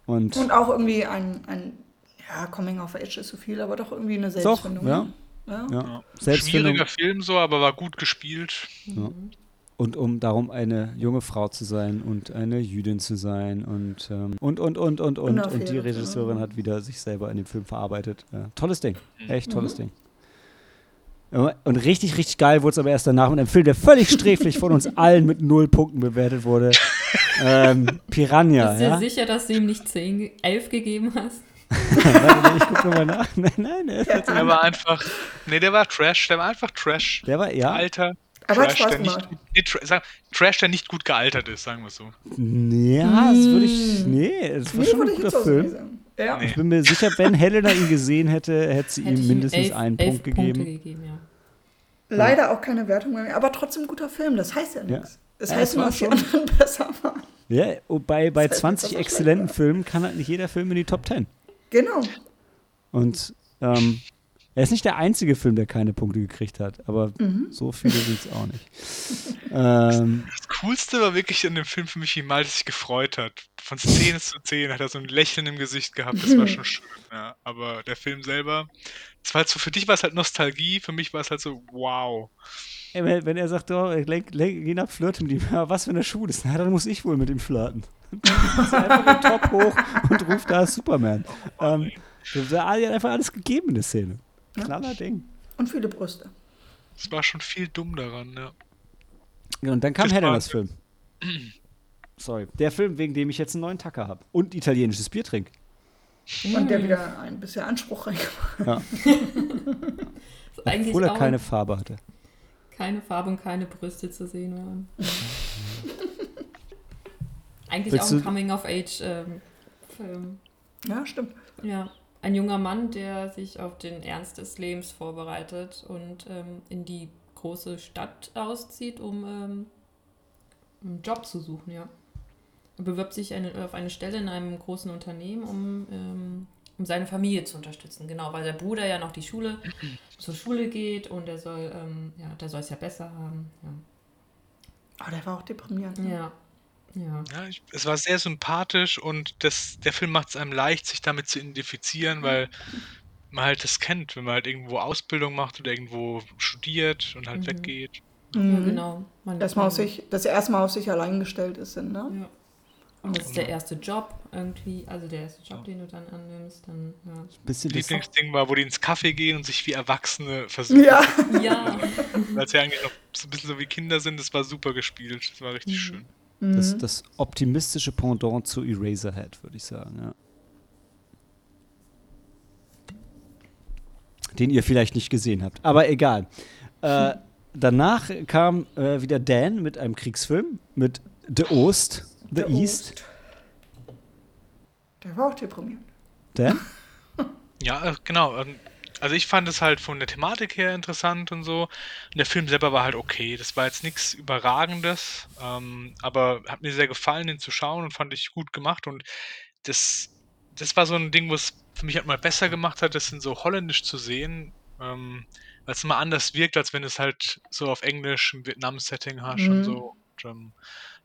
Und, Und auch irgendwie ein, ein ja, Coming of Age ist zu viel, aber doch irgendwie eine doch, Selbstfindung. ja, ne? ja. ja. Ja. Selbstfindung. Schwieriger Film so, aber war gut gespielt. Ja. Und um darum eine junge Frau zu sein und eine Jüdin zu sein und ähm, und und und und und und die Regisseurin ja. hat wieder sich selber in dem Film verarbeitet. Ja, tolles Ding, Mhm. echt tolles Ding. Ja, Und richtig, richtig geil wurde es aber erst danach mit einem Film, der völlig sträflich von uns allen mit null Punkten bewertet wurde. ähm, Piranha, Bist du ja? dir sicher, dass du ihm nicht 10, ge- 11 gegeben hast? [laughs] Warte, ich gucke nochmal nach. Nein, nein, der, ist jetzt- Der war einfach, nee, der war Trash, der war einfach Trash. der war, ja, Alter. Aber Trash, der nicht, nee, Tra sag, Trash, der nicht gut gealtert ist, sagen wir so. ja, das würde ich, nee, das war Nee, schon ein würde ich guter Film. sagen. Ja. Nee. Ich bin mir sicher, wenn Helena ihn gesehen hätte, hätte sie Hätte ihm mindestens elf- einen elf Punkt gegeben. Gegeben ja. Leider auch keine Wertung mehr, aber trotzdem guter Film, das heißt ja Ja. nichts. Es heißt nur, dass die schon- anderen [laughs] besser waren. Ja, und bei, bei Das heißt, 20 dass er exzellenten Filmen kann halt nicht jeder Film in die Top 10. Genau. Und ähm, er ist nicht der einzige Film, der keine Punkte gekriegt hat, aber Mhm. so viele sind es auch nicht. ähm, Das Coolste war wirklich in dem Film für mich, wie Malte sich gefreut hat. Von Szene zu Szene hat er so ein Lächeln im Gesicht gehabt, das war schon schön. Ja. Aber der Film selber, das war halt so, für dich war es halt Nostalgie, für mich war es halt so, wow. ey, wenn, wenn er sagt, oh, lenk, lenk, geh nach Flirten mit ihm, ja, was für eine Schuh ist, na, dann muss ich wohl mit ihm flirten. [laughs] Dann ist er einfach den Top hoch und ruft da Superman. Ähm, der Ali hat einfach alles gegeben in der Szene. Knaller Ding. Und viele Brüste. Es war schon viel dumm daran, ja. Ja, Und dann kam Das war- Helenas Film. [clears throat] Sorry. Der Film, wegen dem ich jetzt einen neuen Tacker habe. Und italienisches Bier trinke. Und der wieder ein bisschen Anspruch reingemacht. Ja. [laughs] Obwohl er keine Farbe hatte. keine Farbe und keine Brüste zu sehen waren. [laughs] eigentlich Willst auch ein Coming-of-Age-Film. Ja, stimmt. Ja, ein junger Mann, der sich auf den Ernst des Lebens vorbereitet und ähm, in die große Stadt auszieht, um ähm, einen Job zu suchen, ja. Er bewirbt sich eine, auf eine Stelle in einem großen Unternehmen, um, ähm, um seine Familie zu unterstützen. Genau, weil der Bruder ja noch die Schule zur Schule geht und der soll, ähm, ja, der soll es ja besser haben. Aber der war auch deprimierend. ne? Ja. Ja. ja. Ja, ich, es war sehr sympathisch und das, der Film macht es einem leicht, sich damit zu identifizieren, weil man halt das kennt, wenn man halt irgendwo Ausbildung macht oder irgendwo studiert und halt Mhm. weggeht. ja, Mhm. genau. Man, Dass man auf sich, dass er erstmal auf sich allein gestellt ist, ne? Ja. Und das ist der erste Job irgendwie, also der erste Job, den du dann annimmst, dann, Bisschen das, Lieblingsding war, wo die ins Café gehen und sich wie Erwachsene versuchen, Ja. ja. [laughs] Ja, weil sie eigentlich noch so ein bisschen so wie Kinder sind. Das war super gespielt. Das war richtig Mhm. schön. Das, Mhm. das optimistische Pendant zu Eraserhead, würde ich sagen. Ja. Den ihr vielleicht nicht gesehen habt. Aber egal. Äh, danach kam äh, wieder Dan mit einem Kriegsfilm, mit The Ost, The Der East. Der war auch deprimierend. Dan? [laughs] Ja, äh, genau. Also ich fand es halt von der Thematik her interessant und so. Und der Film selber war halt okay. Das war jetzt nichts Überragendes, ähm, aber hat mir sehr gefallen, den zu schauen und fand ich gut gemacht. Und das, das war so ein Ding, was für mich halt mal besser gemacht hat, das in so holländisch zu sehen, ähm, weil es immer anders wirkt, als wenn es halt so auf Englisch im Vietnam-Setting hast Mhm. und so. Und, ähm,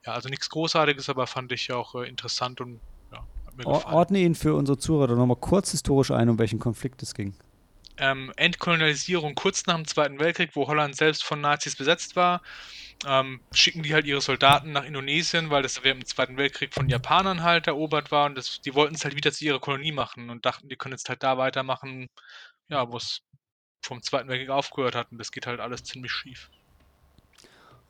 ja, also nichts Großartiges, aber fand ich auch äh, interessant und ja, hat mir Or gefallen. ordne ihn für unsere Zuhörer nochmal kurz historisch ein, um welchen Konflikt es ging. Ähm, Entkolonialisierung kurz nach dem Zweiten Weltkrieg, wo Holland selbst von Nazis besetzt war, ähm, schicken die halt ihre Soldaten nach Indonesien, weil das während dem Zweiten Weltkrieg von Japanern halt erobert war und das, die wollten es halt wieder zu ihrer Kolonie machen und dachten, die können jetzt halt da weitermachen, ja, wo es vom Zweiten Weltkrieg aufgehört hat und das geht halt alles ziemlich schief.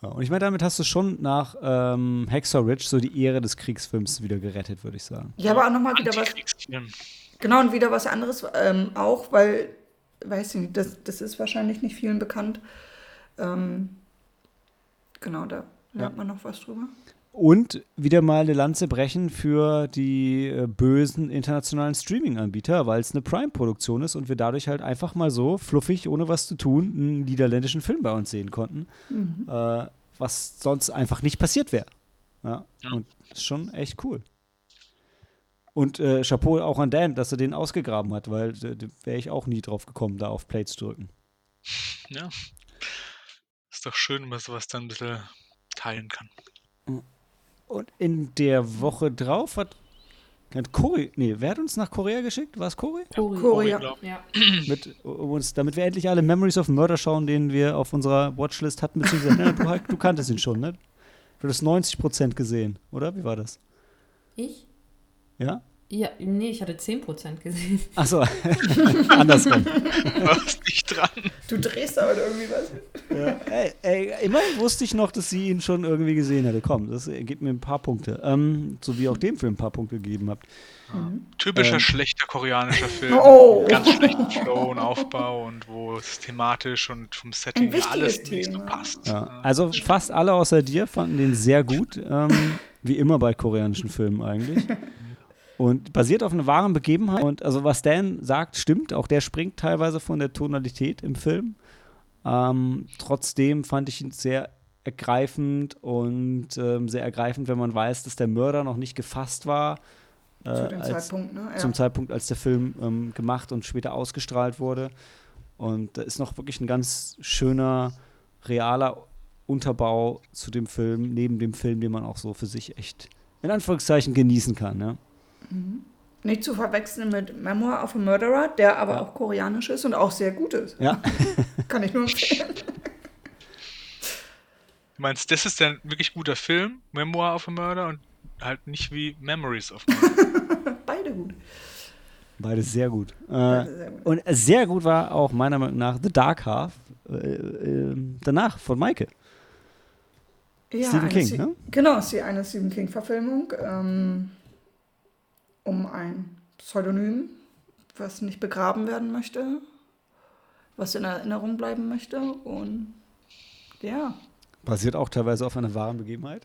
Ja, und ich meine, damit hast du schon nach ähm, Hacksaw Ridge so die Ehre des Kriegsfilms wieder gerettet, würde ich sagen. Ja, aber auch nochmal wieder was. Genau, und wieder was anderes ähm, auch, weil, weiß ich nicht, das, das ist wahrscheinlich nicht vielen bekannt. Ähm, genau, da lernt ja. man noch was drüber. Und wieder mal eine Lanze brechen für die äh, bösen internationalen Streaming-Anbieter, weil es eine Prime-Produktion ist und wir dadurch halt einfach mal so fluffig, ohne was zu tun, einen niederländischen Film bei uns sehen konnten, mhm. äh, was sonst einfach nicht passiert wäre. Ja, ja. Und ist schon echt cool. Und äh, Chapeau auch an Dan, dass er den ausgegraben hat, weil äh, wäre ich auch nie drauf gekommen, da auf Play zu drücken. Ja. Ist doch schön, wenn man sowas dann ein bisschen teilen kann. Und in der Woche drauf hat, hat Korea, nee, wer hat uns nach Korea geschickt? War es Korea? Korea. Korea. Ja. [clears throat] Mit, uns, damit wir endlich alle Memories of Murder schauen, den wir auf unserer Watchlist hatten, beziehungsweise ne, du, du kanntest ihn schon, ne? Du hast 90% gesehen, oder? Wie war das? Ich? Ja? Ja, nee, ich hatte 10% gesehen. Achso, [laughs] [laughs] andersrum. Du warst nicht dran. Du drehst aber irgendwie was. Ja, ey, ey, immerhin wusste ich noch, dass sie ihn schon irgendwie gesehen hätte. Komm, das gibt mir ein paar Punkte. Ähm, so wie auch dem Film ein paar Punkte gegeben habt. Mhm. Typischer ähm. schlechter koreanischer Film. [laughs] Oh. Ganz schlechten Flow und Aufbau und wo es thematisch und vom Setting alles nicht so passt. Ja. Also fast alle außer dir fanden den sehr gut. Ähm, wie immer bei koreanischen Filmen eigentlich. Und basiert auf einer wahren Begebenheit. Und also was Dan sagt, stimmt. Auch der springt teilweise von der Tonalität im Film. Ähm, trotzdem fand ich ihn sehr ergreifend und ähm, sehr ergreifend, wenn man weiß, dass der Mörder noch nicht gefasst war. Äh, Zu dem als, Zeitpunkt, ne? Ja. Zum Zeitpunkt, als der Film ähm, gemacht und später ausgestrahlt wurde. Und da ist noch wirklich ein ganz schöner, realer Unterbau zu dem Film, neben dem Film, den man auch so für sich echt in Anführungszeichen genießen kann. Ne? Mhm. Nicht zu verwechseln mit Memoir of a Murderer, der aber ja. auch koreanisch ist und auch sehr gut ist. Ja. [laughs] Kann ich nur [laughs] empfehlen. Du meinst, das ist ein wirklich guter Film, Memoir of a Murder, und halt nicht wie Memories of Murder. [laughs] Beide gut. Beide sehr gut. Äh, Beide sehr gut. Und sehr gut war auch meiner Meinung nach The Dark Half, äh, äh, danach von Maike. Ja, Stephen King, ne? Genau, ist eine Stephen King-Verfilmung. Ähm, um ein Pseudonym, was nicht begraben werden möchte, was in Erinnerung bleiben möchte und ja. Basiert auch teilweise auf einer wahren Begebenheit.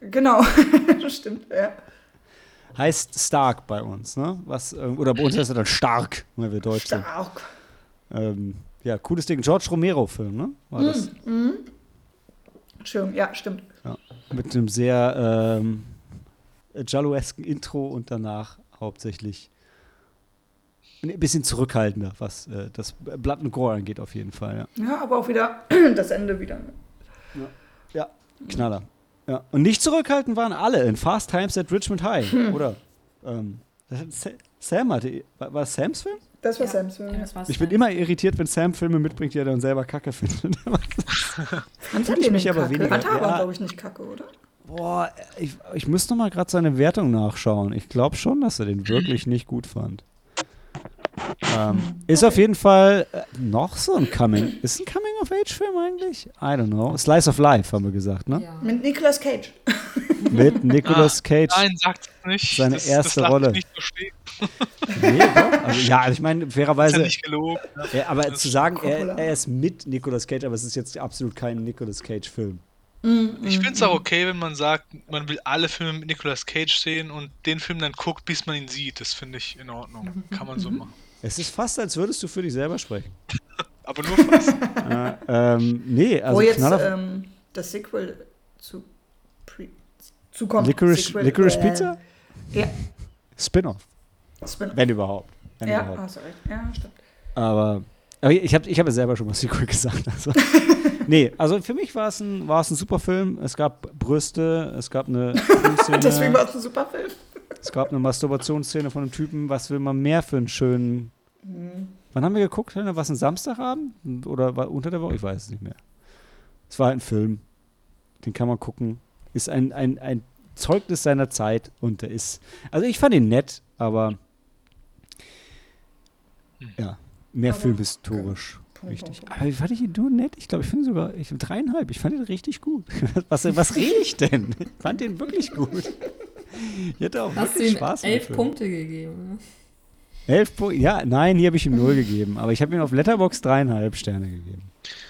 Genau, [laughs] stimmt, ja. Heißt Stark bei uns, ne? Was, oder bei uns heißt er dann Stark, wenn wir Deutsch sind. Stark. Ähm, ja, cooles Ding. George Romero-Film, ne? War das? Mm, mm. Schön, ja, stimmt. Ja, mit einem sehr ähm, Jallo-esken Intro und danach hauptsächlich ein bisschen zurückhaltender, was äh, das Blood and Gore angeht, auf jeden Fall. Ja, ja aber auch wieder [clears throat] das Ende wieder. Ja, ja Knaller. Ja. Und nicht zurückhaltend waren alle in Fast Times at Richmond High, hm. oder? Ähm, Sam hatte. War, war Sams Film? Das war ja. Sams Film. Ja, ich bin immer irritiert, wenn Sam Filme mitbringt, die er dann selber Kacke [laughs] findet. Fand ich mich aber weniger. Fand aber, glaube ich, nicht Kacke, oder? Boah, ich, ich müsste noch mal gerade seine Wertung nachschauen. Ich glaube schon, dass er den wirklich nicht gut fand. Ähm, ist auf jeden Fall äh, noch so ein Coming. Ist ein Coming-of-Age-Film eigentlich? I don't know. Slice of Life, haben wir gesagt, ne? Ja. Mit Nicolas Cage. [laughs] Mit Nicolas ah, Cage. Nein, sagt nicht. Seine das, erste das Rolle. Nicht so nee, doch. Also, ja, ich meine, fairerweise. Ist ja nicht gelogen. Ja, aber zu sagen, er, er, ist mit Nicolas Cage, aber es ist jetzt absolut kein Nicolas Cage-Film. Mm, ich finde es auch okay, wenn man sagt, man will alle Filme mit Nicolas Cage sehen und den Film dann guckt, bis man ihn sieht. Das finde ich in Ordnung. Kann man so machen. Es ist fast, als würdest du für dich selber sprechen. [laughs] Aber nur fast. äh, [laughs] ähm, nee, also Wo jetzt ähm, das Sequel zu, zu kommt. Licorice, Sequel, Licorice äh, Pizza? Ja. Spin-off. Spin Wenn überhaupt. Wenn ja, überhaupt. Hast du recht. Ja, stimmt. Aber, aber ich habe ich hab ja selber schon mal Sequel [laughs] gesagt. Also. Nee, also für mich war es ein, ein super Film. Es gab Brüste, es gab eine [laughs] Deswegen war es ein super Film. Es gab eine Masturbationsszene von einem Typen. Was will man mehr für einen schönen, Wann haben wir geguckt? War es ein Samstagabend oder war unter der Woche? Ich weiß es nicht mehr. Es war ein Film. Den kann man gucken. Ist ein, ein, ein Zeugnis seiner Zeit und der ist. Also ich fand ihn nett, aber hm. ja, mehr aber, filmhistorisch. Richtig. Aber wie fand ich ihn nur nett? Ich glaube, ich finde sogar ich, dreieinhalb. Ich fand ihn richtig gut. [laughs] Was, was rede ich denn? Ich fand ihn wirklich gut. Ich hatte auch Hast wirklich Spaß. Hast du ihm elf Punkte gegeben? Elf Punkte? Ja, nein, hier habe ich ihm null gegeben. Aber ich habe ihm auf Letterbox dreieinhalb Sterne gegeben.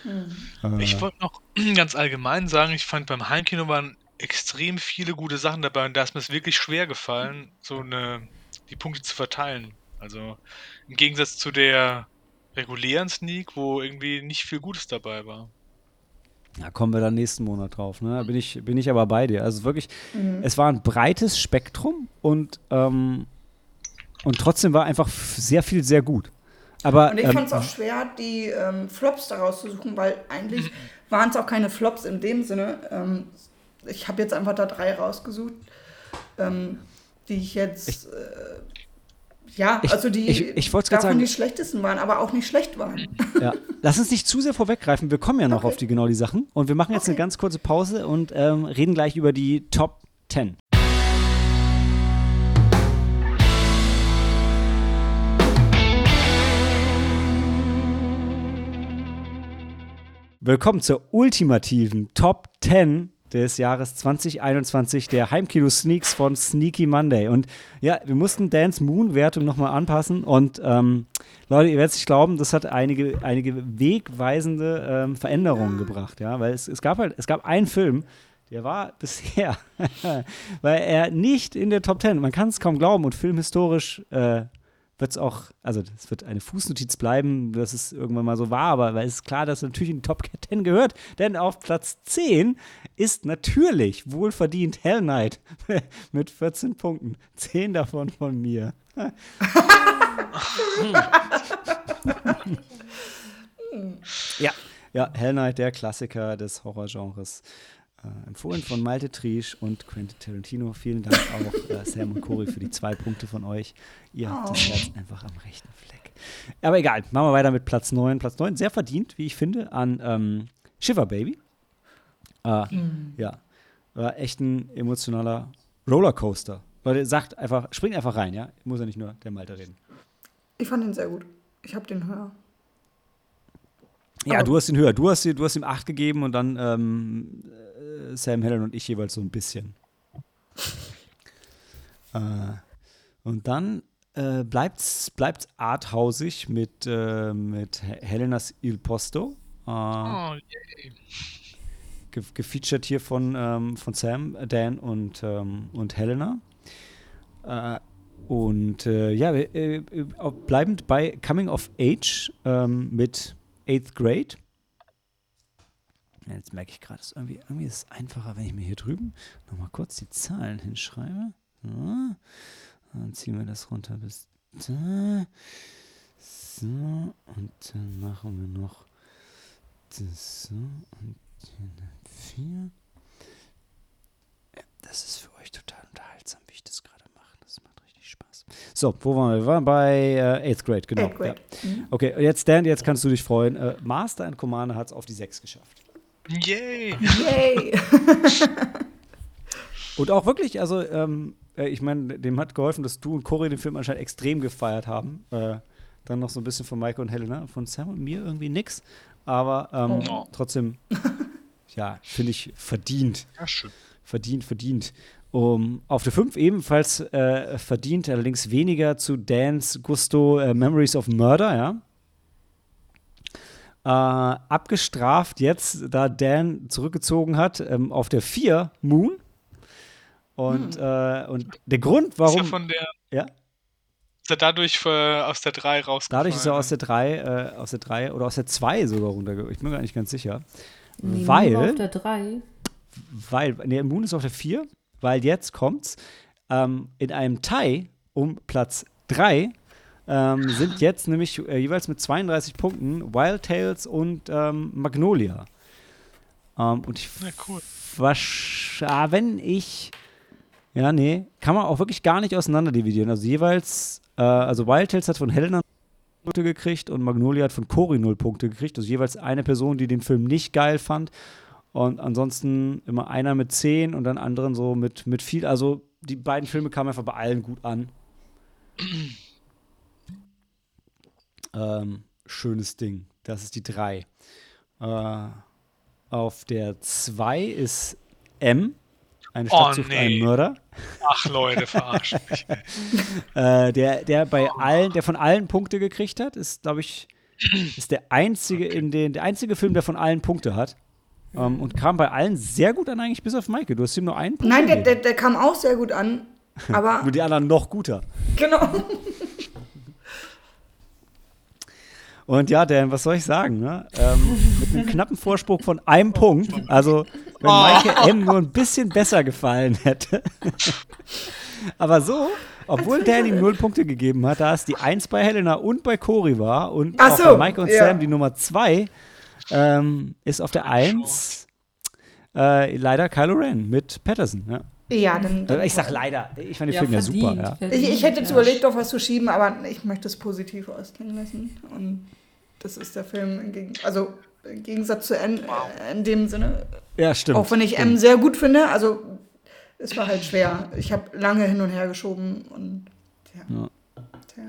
Hm. Ich wollte noch [clears throat] ganz allgemein sagen, ich fand beim Heimkino waren extrem viele gute Sachen dabei und da ist mir es wirklich schwer gefallen, so eine, die Punkte zu verteilen. Also im Gegensatz zu der regulären Sneak, wo irgendwie nicht viel Gutes dabei war. Da kommen wir dann nächsten Monat drauf. Ne? Da bin ich, bin ich aber bei dir. Also wirklich, mhm. es war ein breites Spektrum und, ähm, und trotzdem war einfach sehr viel sehr gut. Aber, und ich ähm, fand es auch schwer, die ähm, Flops daraus zu suchen, weil eigentlich mhm. waren es auch keine Flops in dem Sinne. Ähm, ich habe jetzt einfach da drei rausgesucht, ähm, die ich jetzt. Ich, äh, ja, ich, also die ich, ich davon sagen, die schlechtesten waren, aber auch nicht schlecht waren. Ja. [laughs] Lass uns nicht zu sehr vorweggreifen. Wir kommen ja noch okay. auf die genau die Sachen. Und wir machen jetzt okay. eine ganz kurze Pause und ähm, reden gleich über die Top 10. Willkommen zur ultimativen Top 10 des Jahres 2021 der Heimkino-Sneaks von Sneaky Monday. Und ja, wir mussten Dance Moon-Wertung nochmal anpassen. Und ähm, Leute, ihr werdet es nicht glauben, das hat einige, einige wegweisende ähm, Veränderungen gebracht. Ja, weil es, es gab halt, es gab einen Film, der war [laughs] bisher, weil er nicht in der Top 10, man kann es kaum glauben und filmhistorisch äh, wird es auch, also es wird eine Fußnotiz bleiben, dass es irgendwann mal so war, aber es ist klar, dass es natürlich in die Top 10 gehört. Denn auf Platz 10 ist natürlich wohlverdient Hell Knight [laughs] mit 14 Punkten. 10 davon von mir. [laughs] ja, ja, Hell Knight, der Klassiker des Horrorgenres. Äh, empfohlen von Malte Triesch und Quentin Tarantino. Vielen Dank auch äh, Sam und Cory für die zwei Punkte von euch. Ihr habt oh. das Herz einfach am rechten Fleck. Aber egal, machen wir weiter mit Platz 9. Platz 9, sehr verdient, wie ich finde, an ähm, Shiver Baby. Äh, mhm. Ja, war echt ein emotionaler Rollercoaster. Leute, sagt einfach, springt einfach rein, ja? Muss ja nicht nur der Malte reden. Ich fand ihn sehr gut. Ich habe den höher. Ja, Aber du hast ihn höher. Du hast, du hast ihm 8 gegeben und dann ähm, Sam Helen und ich jeweils so ein bisschen. [laughs] äh, und dann äh, bleibt's, bleibt's arthausig mit, äh, mit Helenas Il Posto. Äh, oh, yay. Ge gefeatured hier von, ähm, von Sam, Dan und, ähm, und Helena. Äh, und äh, ja, äh, bleibend bei Coming of Age ähm, mit Eighth Grade. Jetzt merke ich gerade, irgendwie, irgendwie ist es einfacher, wenn ich mir hier drüben nochmal kurz die Zahlen hinschreibe. So. Dann ziehen wir das runter bis da. So, und dann machen wir noch das so und vier. Ja, das ist für euch total unterhaltsam, wie ich das gerade mache. Das macht richtig Spaß. So, wo waren wir? Wir waren bei äh, 8th Grade, genau. 8th Grade. Ja. Mhm. Okay, jetzt Dan, jetzt kannst du dich freuen. Äh, Master and Commander hat es auf die 6 geschafft. Yay! Yay! [laughs] und auch wirklich, also, ähm, äh, ich meine, dem hat geholfen, dass du und Corey den Film anscheinend extrem gefeiert haben. Äh, dann noch so ein bisschen von Maike und Helena. Von Sam und mir irgendwie nix. Aber ähm, oh. trotzdem, [laughs] ja, finde ich verdient. Ja, schön. Verdient, verdient. Um, auf der 5 ebenfalls äh, verdient, allerdings weniger zu Dans Gusto äh, Memories of Murder, ja. Äh, abgestraft jetzt, da Dan zurückgezogen hat, ähm, auf der 4 Moon. Und, hm. äh, und der Grund, warum. Ist er von der. Ja? Ist er dadurch äh, aus der 3 rausgefallen? Dadurch ist er aus der 3, äh, aus der 3 oder aus der 2 sogar runtergegangen. Ich bin gar nicht ganz sicher. Nee, weil. Moon auf der 3. Weil. Nee, Moon ist auf der 4, weil jetzt kommt's. Ähm, in einem Tie um Platz 3 ähm, sind jetzt nämlich äh, jeweils mit 32 Punkten Wild Tales und ähm, Magnolia. Ähm, und ich. Na cool. Was, ah, wenn ich. Ja, nee, kann man auch wirklich gar nicht auseinander dividieren. Also jeweils, äh, also Wild Tales hat von Helena Punkte gekriegt und Magnolia hat von Cory null Punkte gekriegt. Also jeweils eine Person, die den Film nicht geil fand. Und ansonsten immer einer mit zehn und dann anderen so mit, mit viel. Also die beiden Filme kamen einfach bei allen gut an. Ähm, schönes Ding. Das ist die drei. Äh, auf der zwei ist M. Eine Stadt Oh, sucht nee. einen Mörder. Ach Leute, verarschen [laughs] mich. Äh, der, der bei allen, der von allen Punkte gekriegt hat, ist, glaube ich, ist der einzige in den, der einzige Film, der von allen Punkte hat. Ähm, und kam bei allen sehr gut an, eigentlich bis auf Maike. Du hast ihm nur einen Punkt. Nein, der, der, der kam auch sehr gut an. [laughs] Aber Nur die anderen noch guter. genau. [laughs] Und ja, Dan, was soll ich sagen? Ne? Ähm, mit einem knappen Vorsprung von einem Punkt. Also, wenn Maike M nur ein bisschen besser gefallen hätte. [laughs] Aber so, obwohl Dan ihm null Punkte gegeben hat, da es die Eins bei Helena und bei Cory war und Ach auch so, bei Maike und ja. Sam die Nummer zwei, ähm, ist auf der Eins äh, leider Kylo Ren mit Patterson. Ja. Ja, dann. Also ich sag leider, ich fand den Ja, Film ja super. verdient, Ja. verdient, Ich, ich hätte jetzt ja. überlegt, auf was zu schieben, aber ich möchte es positiv ausklingen lassen. Und das ist der Film, im Gegen also im Gegensatz zu N äh, in dem Sinne. ja, stimmt. Auch wenn ich M sehr gut finde, also es war halt schwer. Ich habe lange hin und her geschoben und ja. Ja.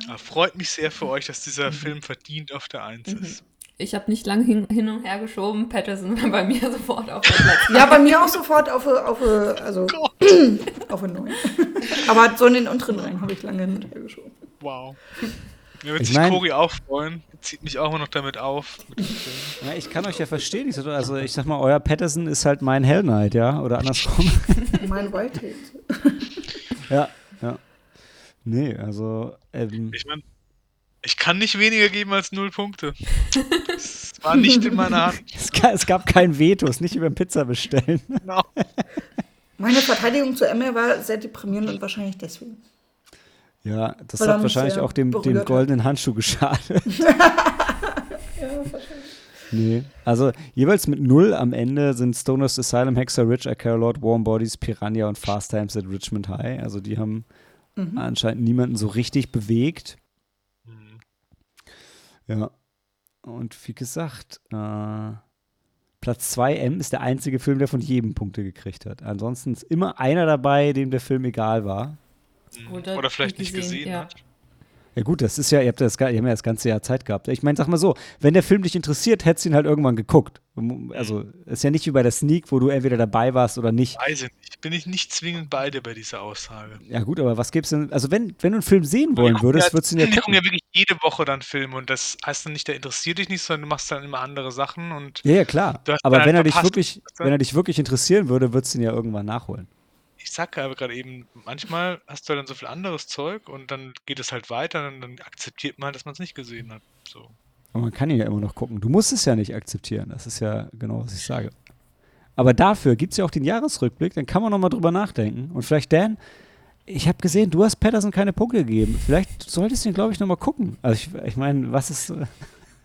Aber freut mich sehr für euch, dass dieser Film verdient auf der Eins ist. Ich habe nicht lange hin, hin und her geschoben. Patterson war bei mir [laughs] sofort auf der Platz. Ja, bei mir auch sofort auf, auf, also, auf eine 9. Aber so in den unteren Rängen habe ich lange hin und her geschoben. Wow. Mir wird Ich sich mein- Cory auch freuen. Zieht mich auch immer noch damit auf. [laughs] Ja, ich kann euch ja verstehen. Ich, so- also ich sag mal, euer Patterson ist halt mein Hell Knight, ja, oder andersrum. [laughs] Mein Whitehead. ja, ja. Nee, also ähm, Ich meine, ich kann nicht weniger geben als null Punkte. Das war nicht in meiner Hand. [laughs] es, ga- es gab kein Veto, es nicht über Pizza bestellen. Genau. Meine Verteidigung zu Emma war sehr deprimierend und wahrscheinlich deswegen. Ja, das Weil hat wahrscheinlich sehr auch dem, dem goldenen Handschuh geschadet. [laughs] [laughs] Nee, also jeweils mit null am Ende sind Stoners Asylum, Hexer Ridge, A Lord, Warm Bodies, Piranha und Fast Times at Richmond High. Also die haben Mhm. anscheinend niemanden so richtig bewegt. Hm. Ja. Und wie gesagt, äh, Platz 2 M ist der einzige Film, der von jedem Punkte gekriegt hat. Ansonsten ist immer einer dabei, dem der Film egal war. Oder Oder vielleicht nicht gesehen, gesehen ja. hat. Ja gut, das ist ja, ihr habt, das, ihr habt ja das ganze Jahr Zeit gehabt. Ich meine, sag mal so, wenn der Film dich interessiert, hättest du ihn halt irgendwann geguckt. Also, ist ja nicht wie bei der Sneak, wo du entweder dabei warst oder nicht. Weiß ich nicht. Bin ich nicht zwingend bei dir bei dieser Aussage. Ja gut, aber was gibt's denn? Also, wenn, wenn du einen Film sehen wollen Wir würdest, gucken würdest du ihn ja wir gucken ja wirklich jede Woche dann Filme und das heißt dann nicht, der interessiert dich nicht, sondern du machst dann immer andere Sachen und Ja, ja, klar. Aber wenn er dich wirklich, wenn er dich wirklich interessieren würde, würdest du ihn ja irgendwann nachholen. Ich sag aber gerade eben, manchmal hast du dann so viel anderes Zeug und dann geht es halt weiter und dann akzeptiert man, dass man es nicht gesehen hat. So. Aber man kann ihn ja immer noch gucken. Du musst es ja nicht akzeptieren. Das ist ja genau, was ich sage. Aber dafür gibt es ja auch den Jahresrückblick, dann kann man noch mal drüber nachdenken. Und vielleicht, Dan, ich habe gesehen, du hast Patterson keine Punkte gegeben. Vielleicht solltest du ihn, glaube ich, noch mal gucken. Also ich, ich meine, was ist...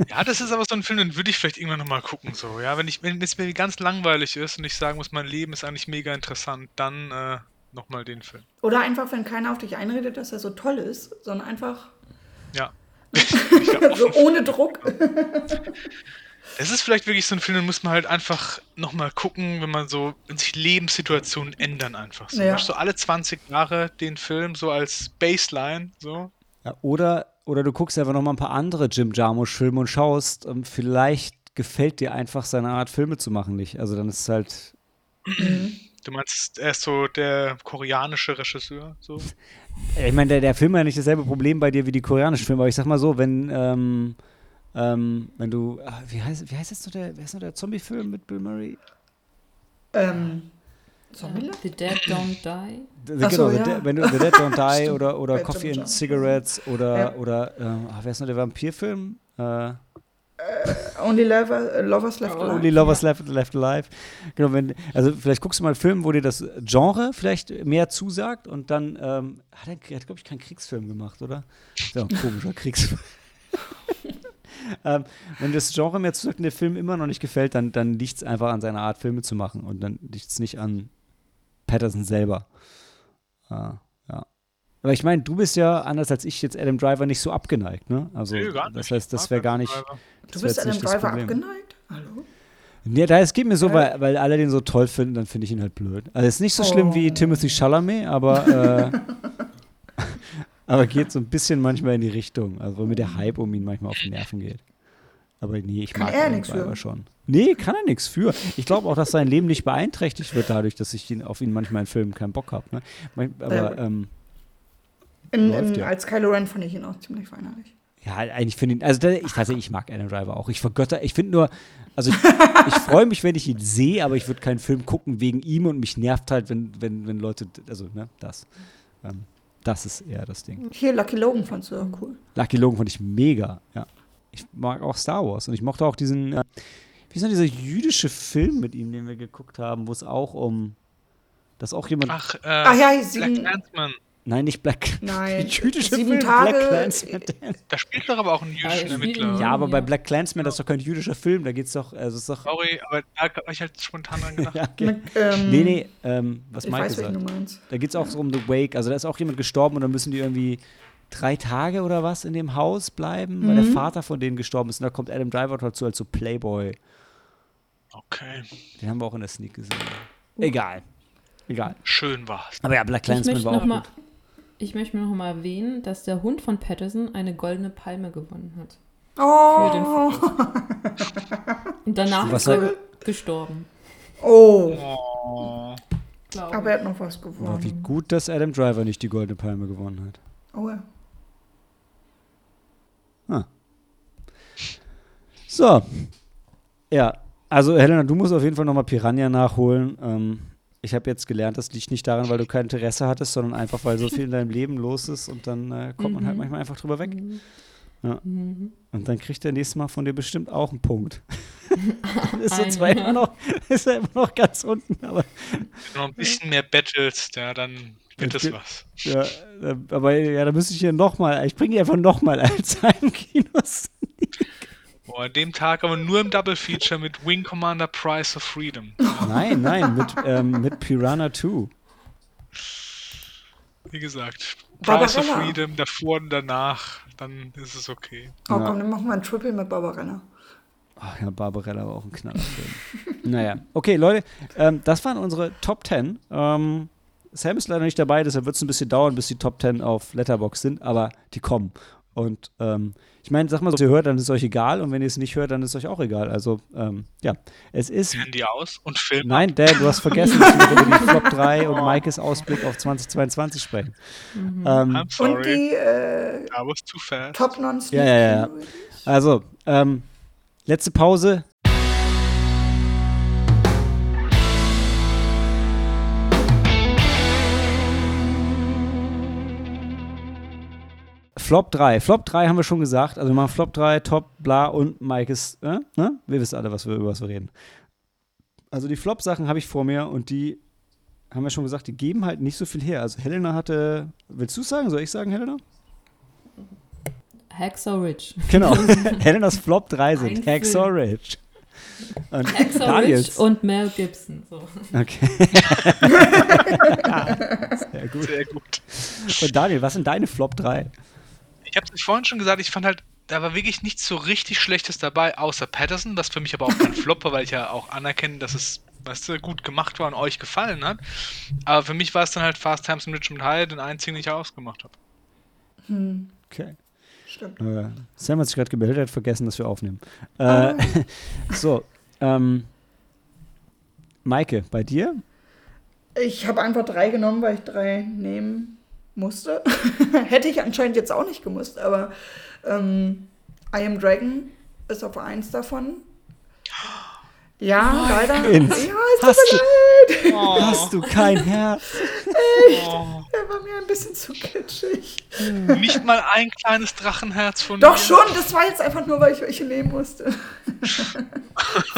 Ja, das ist aber so ein Film, den würde ich vielleicht irgendwann nochmal gucken. So. Ja, wenn, ich, wenn es mir ganz langweilig ist und ich sagen muss, mein Leben ist eigentlich mega interessant, dann äh, nochmal den Film. Oder einfach, wenn keiner auf dich einredet, dass er so toll ist, sondern einfach Ja. [laughs] so ohne Druck. Es ist vielleicht wirklich so ein Film, den muss man halt einfach nochmal gucken, wenn man so, wenn sich Lebenssituationen ändern einfach. So, Ja. So alle 20 Jahre den Film so als Baseline, so. Ja, oder, oder du guckst einfach noch mal ein paar andere Jim Jarmusch-Filme und schaust, ähm, vielleicht gefällt dir einfach seine Art, Filme zu machen nicht. Also dann ist es halt [clears throat] Du meinst, er ist so der koreanische Regisseur, so. [laughs] Ich meine, der, der Film hat ja nicht dasselbe Problem bei dir wie die koreanischen Filme, aber ich sag mal so, wenn, ähm, ähm, wenn du, ah, wie heißt, wie heißt jetzt noch der, wer ist noch der Zombie-Film mit Bill Murray? ähm, Äh? The Dead Don't Die. The, Ach so, genau, the ja. Dead- wenn du The Dead Don't Die [laughs] Stimmt. oder, oder Coffee and. Cigarettes oder, Ja. oder ähm, ah, wer ist noch der Vampirfilm? Äh, Only Lover, Lovers Left Alive. Only Lovers Left, Left Alive. Genau, wenn, also vielleicht guckst du mal einen Film, wo dir das Genre vielleicht mehr zusagt und dann ähm, hat er, hat, glaube ich, keinen Kriegsfilm gemacht, oder? Ist ja auch ein komischer [laughs] Kriegsfilm. [laughs] ähm, wenn das Genre mehr zusagt und der Film immer noch nicht gefällt, dann, dann liegt es einfach an seiner Art, Filme zu machen und dann liegt es nicht an Patterson selber. Äh, ja. Aber ich meine, du bist ja anders als ich jetzt Adam Driver nicht so abgeneigt, ne? Also gar das heißt, das wäre gar Adam nicht. Du bist das Driver Problem. abgeneigt? Hallo? Ja, da, es geht mir so, weil, weil alle den so toll finden, dann finde ich ihn halt blöd. Also ist nicht so schlimm wie Oh. Timothy Chalamet, aber äh, [laughs] aber geht so ein bisschen manchmal in die Richtung. Also wo mir der Hype um ihn manchmal auf die Nerven geht. Aber nee, ich Kann mag er Driver für? schon. Nee, kann er nichts für. Ich glaube auch, dass sein Leben nicht beeinträchtigt wird dadurch, dass ich ihn, auf ihn manchmal in Filmen keinen Bock habe. Ne? Aber ähm, In, in, ja. Als Kylo Ren fand ich ihn auch ziemlich weinerlich. Ja, eigentlich finde ich, also da, ich tatsächlich, ich mag Adam Driver auch. Ich vergötter, ich finde nur, also ich, [laughs] ich freue mich, wenn ich ihn sehe, aber ich würde keinen Film gucken wegen ihm und mich nervt halt, wenn, wenn, wenn Leute, also, ne, das. Ähm, das ist eher das Ding. Hier, Lucky Logan fandst du auch cool. Lucky Logan fand ich mega, ja. Ich mag auch Star Wars und ich mochte auch diesen, äh, wie ist denn dieser jüdische Film mit ihm, den wir geguckt haben, wo es auch um, dass auch jemand, Ach, äh, Ach ja, Black sieben, Clansman. nein, nicht Black, Nein, [laughs] jüdische sieben Film, Tage- Black Clansman. [laughs] Da spielt doch aber auch ein spielt Ermittler. Ja, aber bei. Black Clansman, das ist doch kein jüdischer Film, da geht's doch, also es ist doch, Sorry, aber da habe ich halt spontan dran [laughs] gedacht. ja, okay. mit, ähm, Nee, nee, ähm, was ich Mike weiß, gesagt. du meinst. Da geht es auch so um The Wake. Also da ist auch jemand gestorben und dann müssen die irgendwie drei Tage oder was in dem Haus bleiben, weil der Mhm. Vater von denen gestorben ist. Und da kommt Adam Driver dazu als so Playboy. Okay, Den haben wir auch in der Sneak gesehen. Egal. Egal. schön war's. Aber ja, Black Ich Clansman möchte war auch noch mal, gut. ich möchte noch mal erwähnen, dass der Hund von Patterson eine goldene Palme gewonnen hat. Oh, [laughs] Und danach Was ist er hat- gestorben. oh. Oh. aber er hat noch was Oh, wie gewonnen. gut, dass Adam Driver nicht die Goldene Palme gewonnen hat. Oh, ja. So. Ja, also Helena, du musst auf jeden Fall nochmal Piranha nachholen. Ähm, ich habe jetzt gelernt, das liegt nicht daran, weil du kein Interesse hattest, sondern einfach, weil so viel in deinem Leben los ist und dann äh, kommt man halt Mhm. manchmal einfach drüber weg. Mhm. Und dann kriegt der nächste Mal von dir bestimmt auch einen Punkt. dann [laughs] ist er zwar ja. immer noch, ist er immer noch ganz unten, aber Wenn du noch ein bisschen mehr battles, ja, dann wird Das geht- was. ja, aber ja, da müsste ich hier nochmal, ich bringe die einfach nochmal als [laughs] Heimkinos. Oh, an dem Tag aber nur im Double Feature mit Wing Commander Price of Freedom. Nein, nein, mit, ähm, mit Piranha 2. Wie gesagt, Price of. Freedom davor und danach, dann ist es okay. Oh, Ja. komm, dann machen wir ein Triple mit Barbarella. Ach ja, Barbarella war auch ein Knallerfilm. [laughs] naja, okay, Leute, ähm, das waren unsere Top 10. Ähm, Sam ist leider nicht dabei, deshalb wird es ein bisschen dauern, bis die Top 10 auf Letterbox sind, aber die kommen. Und ähm, ich meine, sag mal, so, wenn ihr hört, dann ist es euch egal und wenn ihr es nicht hört, dann ist es euch auch egal. Also, ähm, ja, es ist. Handy aus und Film. Nein, Dan, du hast vergessen, dass wir über die Flop 3 und Maikes Ausblick auf 2022 sprechen. Ähm, I'm Und die äh, I was too fast. Top non Ja, ja, ja. also, ähm, letzte Pause. Flop 3. Flop 3 haben wir schon gesagt. Also wir machen Flop 3, Top, bla und Mike ist, äh, ne? Wir wissen alle, was wir, über was wir reden. Also die Flop-Sachen habe ich vor mir und die haben wir schon gesagt, die geben halt nicht so viel her. Also Helena hatte, willst du sagen? Soll ich sagen, Helena? Hacksaw Ridge. Genau. [laughs] Helenas Flop 3 Ein sind Film. Hacksaw Ridge. Und Hacksaw Ridge und Mel Gibson. So. Okay. [laughs] Sehr gut. Sehr gut. Und Daniel, was sind deine Flop 3? Ich habe es vorhin schon gesagt, ich fand halt, da war wirklich nichts so richtig Schlechtes dabei, außer Patterson, was für mich aber auch kein [laughs] Flop war, weil ich ja auch anerkenne, dass es, weißt du, gut gemacht war und euch gefallen hat. Aber für mich war es dann halt Fast Times in Richmond High, den einzigen, den ich ausgemacht habe. Hm, Okay. stimmt. Äh, Sam hat sich gerade gemeldet, hat vergessen, dass wir aufnehmen. Äh, [laughs] so, ähm, Maike, bei dir? Ich habe einfach drei genommen, weil ich drei nehmen musste. [laughs] Hätte ich anscheinend jetzt auch nicht gemusst, aber ähm, I Am Dragon ist auf eins davon. Ja, leider. Kind. Ja, es tut Hast mir du- leid. Oh, Hast du kein Herz? oh, Er war mir ein bisschen zu kitschig. nicht mal ein kleines Drachenherz von Doch mir. schon, das war jetzt einfach nur, weil ich welche nehmen musste. [laughs]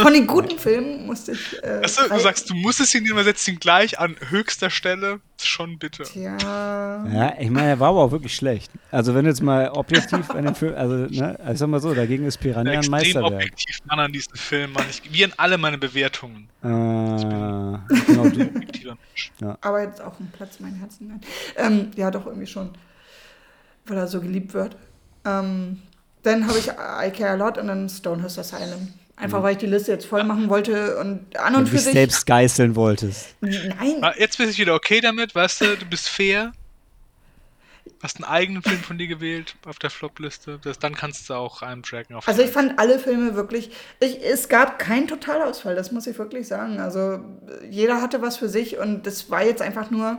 Von den guten Filmen musste ich. Äh, Weißt du, sagst, du musst es ihn nehmen, setzt ihn gleich an höchster Stelle. Schon bitte. Tja. Ja, ich meine, er war aber auch wirklich schlecht. Also wenn du jetzt mal objektiv an den Film, also, ne, also ich sag mal so, dagegen ist Piranha ein extrem Meisterwerk. objektiv ran an diesen Film, Mann. Ich, wie an alle meine Bewertungen. Äh, genau, du, Objektiver Mensch. Aber jetzt auf dem Platz mein Herzen. Nein. ähm, ja, doch irgendwie schon, weil er so geliebt wird. Ähm, dann habe ich I Care a Lot und dann Stonehurst Asylum. Einfach, weil ich die Liste jetzt voll machen wollte und an und, und für sich. selbst geißeln wolltest. Nein. Ah, jetzt bin ich wieder okay damit, weißt du, du bist fair. Hast einen eigenen Film von dir gewählt auf der Flop-Liste. Dann kannst du auch einen tracken. Auf also ich fand alle Filme wirklich. Ich, es gab keinen Totalausfall, das muss ich wirklich sagen. Also jeder hatte was für sich und das war jetzt einfach nur,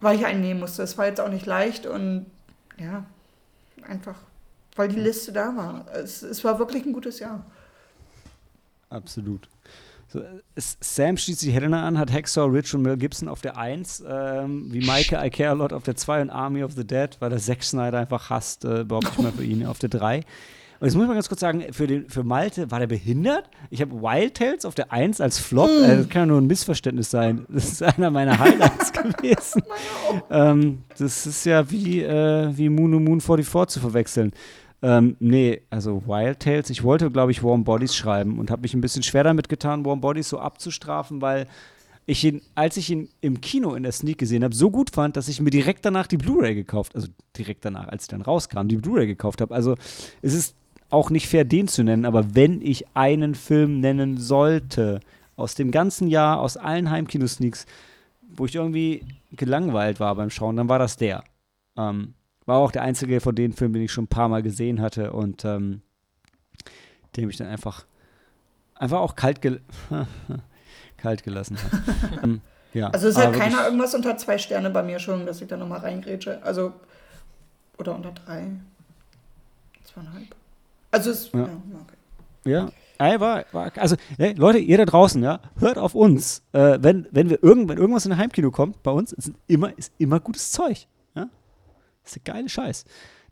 weil ich einen nehmen musste. Es war jetzt auch nicht leicht und ja, einfach, weil die Liste da war. Es, es war wirklich ein gutes Jahr. Absolut. So, Sam schließt sich Helena an, hat Hexor, Rich und Mel Gibson auf der 1, ähm, wie Maike I Care a Lot auf der 2 und Army of the Dead, weil der Zack Snyder einfach hasst, äh, überhaupt nicht mal für ihn, auf der 3. Und jetzt muss ich mal ganz kurz sagen, für, den, für Malte, war der behindert? Ich habe Wild Tales auf der 1 als Flop. Mm. Äh, das kann ja nur ein Missverständnis sein. Das ist einer meiner Highlights [laughs] gewesen. ähm, das ist ja wie, äh, wie Moon und Moon 44 zu verwechseln. Ähm, nee, also Wild Tales. Ich wollte, glaube ich, Warm Bodies schreiben und habe mich ein bisschen schwer damit getan, Warm Bodies so abzustrafen, weil ich ihn, als ich ihn im Kino in der Sneak gesehen habe, so gut fand, dass ich mir direkt danach die Blu-ray gekauft, also direkt danach, als ich dann rauskam, die Blu-ray gekauft habe. Also es ist auch nicht fair, den zu nennen, aber wenn ich einen Film nennen sollte aus dem ganzen Jahr, aus allen Heimkino-Sneaks, wo ich irgendwie gelangweilt war beim Schauen, dann war das der. Ähm, war auch der einzige von den Filmen, den ich schon ein paar Mal gesehen hatte und ähm, den mich dann einfach, einfach auch kalt, gel [laughs] kalt gelassen hat. ähm, [laughs] ja, also es hat keiner irgendwas unter zwei Sterne bei mir schon, dass ich da nochmal reingrätsche. Also, oder unter drei. Zweieinhalb. Also es, ja, ja okay. Ja, war, war, also hey, Leute, ihr da draußen, ja, hört auf uns. Äh, wenn, wenn wir irgend, wenn irgendwas in ein Heimkino kommt, bei uns ist immer, ist immer gutes Zeug. Das ist der geile Scheiß.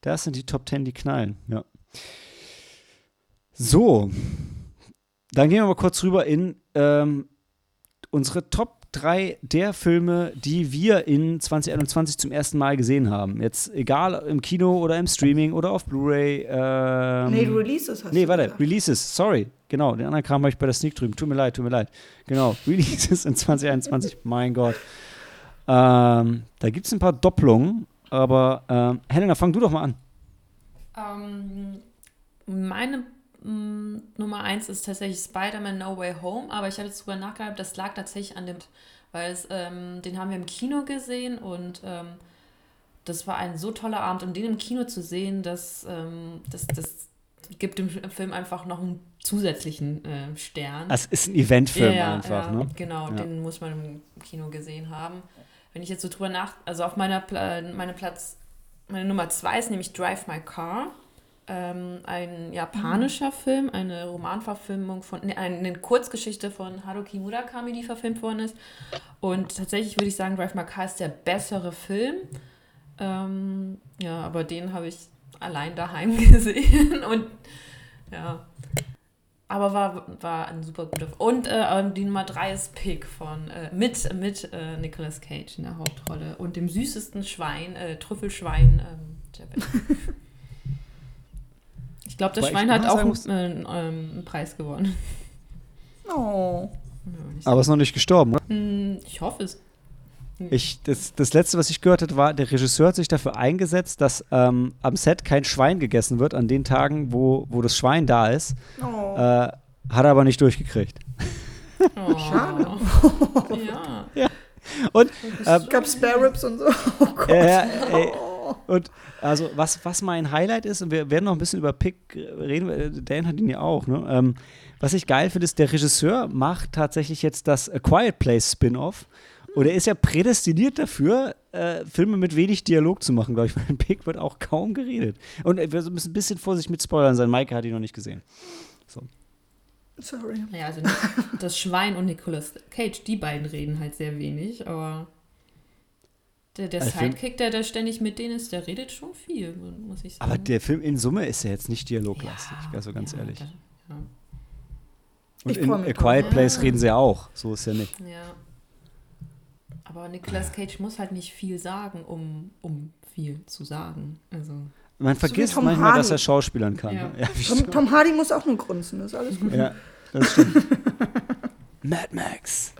Das sind die Top 10, die knallen. Ja. So. Dann gehen wir mal kurz rüber in ähm, unsere Top 3 der Filme, die wir in 2021 zum ersten Mal gesehen haben. Jetzt egal im Kino oder im Streaming oder auf Blu-ray. Ähm, nee, Releases hast nee, du. Nee, warte, gesagt. Releases, sorry. Genau, den anderen Kram habe ich bei der Sneak drüben. Tut mir leid, tut mir leid. Genau, [laughs] Releases in 2021. mein Gott. Ähm, da gibt es ein paar Doppelungen. Aber ähm, Helena, fang du doch mal an. Ähm, meine mm, Nummer eins ist tatsächlich Spider-Man No Way Home, aber ich hatte darüber nachgedacht, das lag tatsächlich an dem, weil es, ähm, den haben wir im Kino gesehen und ähm, das war ein so toller Abend und den im Kino zu sehen, das, ähm, das, das gibt dem Film einfach noch einen zusätzlichen äh, Stern. Es ist ein Eventfilm ja, einfach, ja, ne? Genau, ja. den muss man im Kino gesehen haben wenn ich jetzt so drüber nach, also auf meiner Pla meine Platz, meine Nummer zwei ist nämlich Drive My Car. Ähm, ein japanischer mhm. Film, eine Romanverfilmung von, ne, eine Kurzgeschichte von Haruki Murakami, die verfilmt worden ist. Und tatsächlich würde ich sagen, Drive My Car ist der bessere Film. Ähm, ja, aber den habe ich allein daheim [laughs] gesehen. Und ja, aber war, war ein super guter. Und äh, die Nummer 3 ist Pig von äh, mit, mit äh, Nicolas Cage in der Hauptrolle. Und dem süßesten Schwein, äh, Trüffelschwein, ähm, [laughs] Ich glaube, das Weil Schwein hat auch einen, ähm, einen, Preis gewonnen. Oh. Ja, Aber ist noch nicht gestorben, oder? Hm, ich hoffe es. Hm. Ich, das, das letzte, was ich gehört habe, war, der Regisseur hat sich dafür eingesetzt, dass ähm, am Set kein Schwein gegessen wird an den Tagen, wo, wo das Schwein da ist. Oh. Äh, hat er aber nicht durchgekriegt. Oh. [laughs] Schade. ja. [laughs] ja. Und äh, gab Spare Ribs und so. [laughs] Oh Gott. Äh, ey, und also was, was mein Highlight ist, und wir werden noch ein bisschen über Pick reden, Dan hat ihn ja auch, ne? Ähm, was ich geil finde, ist, der Regisseur macht tatsächlich jetzt das A Quiet Place Spin-off und er ist ja prädestiniert dafür, äh, Filme mit wenig Dialog zu machen, glaube ich, weil [laughs] in Pig wird auch kaum geredet. Und wir müssen ein bisschen vorsichtig mit Spoilern sein. Maike hat ihn noch nicht gesehen. So. Sorry. Ja, also das Schwein und Nicolas Cage, die beiden reden halt sehr wenig, aber der, der also Sidekick, der da ständig mit denen ist, der redet schon viel, muss ich sagen. Aber der Film in Summe ist ja jetzt nicht dialoglastig, ja, also ganz ja, ehrlich. Da, ja. Und in A Quiet Place reden sie ja auch, so ist ja nicht. Ja. Aber Nicolas Cage muss halt nicht viel sagen, um, um viel zu sagen. Also. Man vergisst so manchmal, Hardy. dass er Schauspielern kann. Ja. Ja, Tom, Tom, Hardy muss auch nur grunzen, das ist alles gut. Ja, das stimmt. [laughs] Mad Max.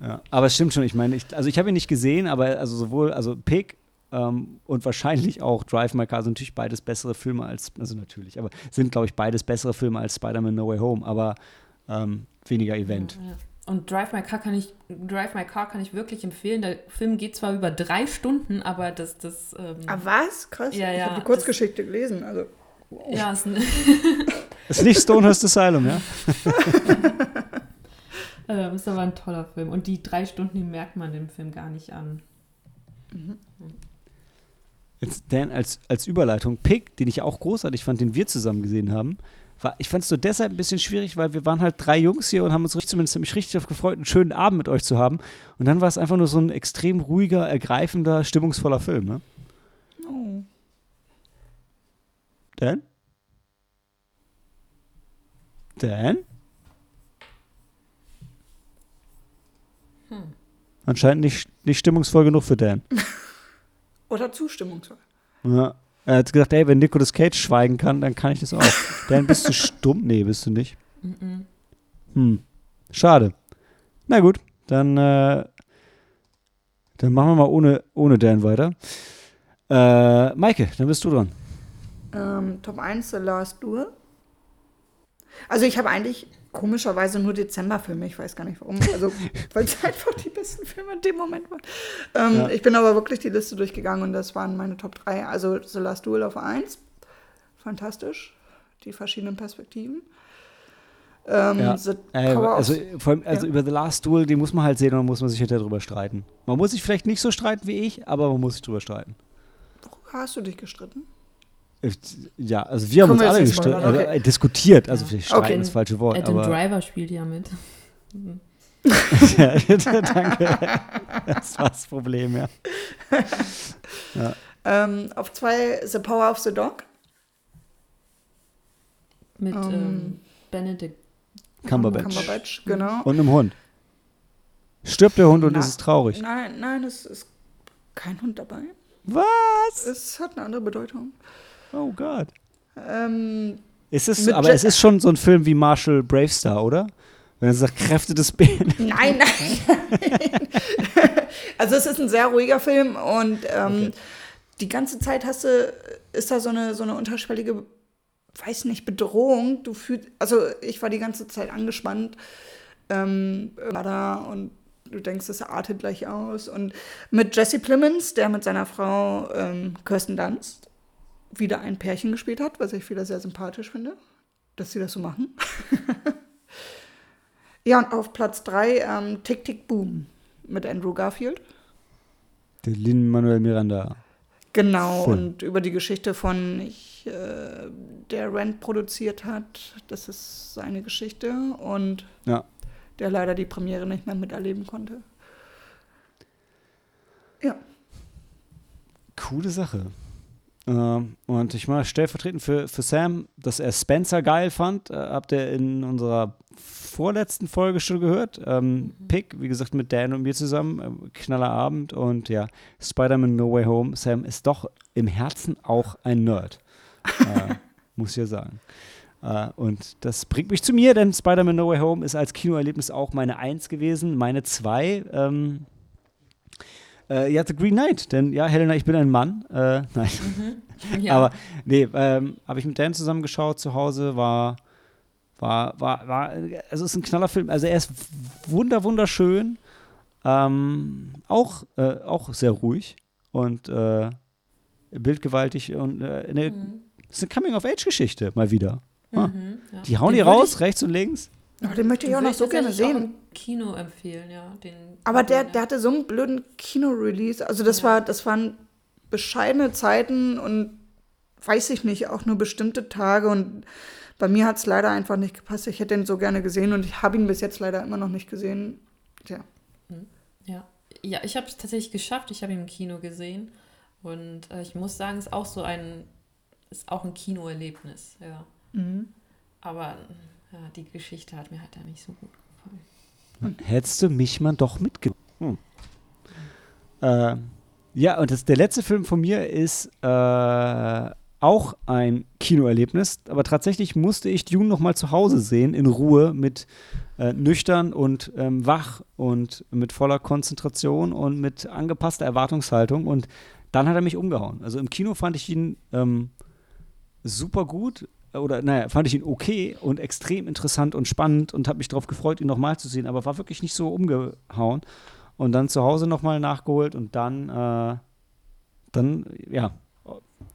Ja, aber es stimmt schon, ich meine, ich, also ich habe ihn nicht gesehen, aber also sowohl, also Pig ähm, und wahrscheinlich auch Drive My Car sind natürlich beides bessere Filme als, also natürlich, aber sind, glaube ich, beides bessere Filme als Spider-Man No Way Home, aber ähm, weniger Event. Ja, ja. Und Drive My Car kann ich, Drive My Car kann ich wirklich empfehlen. Der Film geht zwar über drei Stunden, aber das, das. Ähm, Ah, was? Krass. Ja, ich ja, habe die Kurzgeschichte gelesen. Also, ja, ist [laughs] Ist nicht Stonehurst Asylum, ja? [laughs] ähm, ist aber ein toller Film. Und die drei Stunden, die merkt man dem Film gar nicht an. Jetzt Dan als, als Überleitung, Pig, den ich auch großartig fand, den wir zusammen gesehen haben, war, ich fand es so deshalb ein bisschen schwierig, weil wir waren halt drei Jungs hier und haben uns richtig, zumindest mich richtig darauf gefreut, einen schönen Abend mit euch zu haben. Und dann war es einfach nur so ein extrem ruhiger, ergreifender, stimmungsvoller Film, ne? oh. Dan? Dan? Anscheinend nicht, nicht stimmungsvoll genug für Dan. [laughs] Oder zustimmungsvoll. Ja. Er hat gesagt, ey, wenn Nicolas Cage schweigen kann, dann kann ich das auch. [laughs] Dan, bist du stumm? Nee, bist du nicht. Mhm. Hm. Schade. Na gut, dann, äh, dann machen wir mal ohne, ohne Dan weiter. Äh, Maike, dann bist du dran. Ähm, Top 1 The Last Duel. Also ich habe eigentlich komischerweise nur Dezemberfilme, ich weiß gar nicht warum. Also, [laughs] weil es einfach die besten Filme in dem Moment waren. Ähm, Ja. Ich bin aber wirklich die Liste durchgegangen und das waren meine Top 3. Also The Last Duel auf 1. Fantastisch. Die verschiedenen Perspektiven. Ähm, Ja. The Äh, also allem, also Ja. über The Last Duel, den muss man halt sehen und dann muss man sich hinterher drüber streiten. Man muss sich vielleicht nicht so streiten wie ich, aber man muss sich drüber streiten. Worüber hast du dich gestritten? Ja, also wir haben Können uns alle spoilern, also, okay. äh, diskutiert, also vielleicht streiten Okay. ist das falsche Wort, Adam aber Driver spielt ja mit. [laughs] Ja, danke. Das war das Problem, ja. Ähm, auf 2 The Power of the Dog. Mit Ähm, ähm, Benedict. Cumberbatch. Cumberbatch, genau. Und einem Hund. Stirbt der Hund und Na, ist es traurig. Nein, nein, es ist kein Hund dabei. Was? Es hat eine andere Bedeutung. Oh Gott. Ähm, Ist es, aber Je- es ist schon so ein Film wie Marshall Bravestar, oder? Wenn er sagt, Kräfte des Bären. [laughs] nein, nein. [laughs] also es ist ein sehr ruhiger Film und ähm, Okay. die ganze Zeit hast du, ist da so eine, so eine unterschwellige, weiß nicht, Bedrohung. Du fühlst, also ich war die ganze Zeit angespannt. Ähm, war da und du denkst, es artet gleich aus. Und mit Jesse Plemons, der mit seiner Frau ähm, Kirsten Dunst wieder ein Pärchen gespielt hat, was ich wieder sehr sympathisch finde, dass sie das so machen. [laughs] ja, und auf Platz 3 ähm, Tick Tick Boom mit Andrew Garfield. Der Lin-Manuel Miranda. Genau, Film. und über die Geschichte von, ich, äh, der Rent produziert hat, das ist seine Geschichte und Ja. der leider die Premiere nicht mehr miterleben konnte. Ja, Coole Sache. Ähm, und ich mal stellvertretend für, für Sam, dass er Spencer geil fand, äh, habt ihr in unserer vorletzten Folge schon gehört. Ähm, Pick, wie gesagt, mit Dan und mir zusammen. Ähm, knaller Abend und ja, Spider-Man No Way Home. Sam ist doch im Herzen auch ein Nerd. [laughs] äh, muss ich ja sagen. Äh, und das bringt mich zu mir, denn Spider-Man No Way Home ist als Kinoerlebnis auch meine Eins gewesen, meine Zwei. Ähm, äh, ja, The Green Knight, denn ja, Helena, ich bin ein Mann. Äh, nein, [laughs] Ja. aber nee, ähm, habe ich mit Dan zusammen geschaut zu Hause, war, war, war, war, also es ist ein knaller Film. Also er ist wunder, wunderschön, ähm, auch, äh, auch sehr ruhig und äh, bildgewaltig und äh, eine, Mhm. es ist eine Coming-of-Age-Geschichte mal wieder. Mhm, ja. Die hauen Den die raus, rechts und links. Oh, den möchte ich auch noch so gerne tatsächlich auch sehen. im Kino empfehlen, ja. Den, Aber der, der hatte so einen blöden Kino-Release. Also das Ja. war, das waren bescheidene Zeiten und weiß ich nicht, auch nur bestimmte Tage und bei mir hat es leider einfach nicht gepasst. Ich hätte ihn so gerne gesehen und ich habe ihn bis jetzt leider immer noch nicht gesehen. Tja. Ja, ja ich habe es tatsächlich geschafft. Ich habe ihn im Kino gesehen. Und äh, ich muss sagen, es ist auch so ein, ist auch ein Kinoerlebnis, ja. Aber ja, die Geschichte hat mir halt da nicht so gut gefallen. Hättest du mich mal doch mitgenommen. Hm. Äh, ja, und das, der letzte Film von mir ist äh, auch ein Kinoerlebnis, aber tatsächlich musste ich Dune noch mal zu Hause sehen, in Ruhe, mit äh, nüchtern und ähm, wach und mit voller Konzentration und mit angepasster Erwartungshaltung. Und dann hat er mich umgehauen. Also im Kino fand ich ihn ähm, super gut oder naja, fand ich ihn okay und extrem interessant und spannend und habe mich darauf gefreut, ihn nochmal zu sehen, aber war wirklich nicht so umgehauen. Und dann zu Hause nochmal nachgeholt und dann, äh, dann, ja,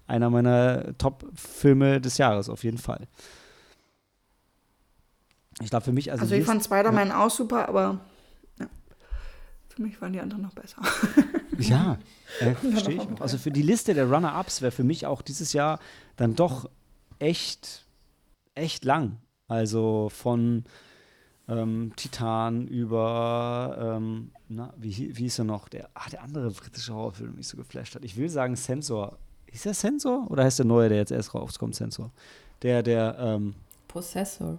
einer meiner Top-Filme des Jahres auf jeden Fall. Ich glaube, für mich, also. Also, ich fand Spider-Man ja. auch super, aber ja, für mich waren die anderen noch besser. [laughs] ja, äh, [laughs] verstehe ich auch. Also, für die Liste der Runner-Ups wäre für mich auch dieses Jahr dann doch echt, echt lang. Also von ähm, Titan über, ähm, na, wie, wie hieß er noch? Der, ach, der andere britische Horrorfilm, der mich so geflasht hat. Ich will sagen Sensor. Ist der Sensor? Oder heißt der neue, der jetzt erst rauskommt, Sensor? Der, der, ähm, Possessor.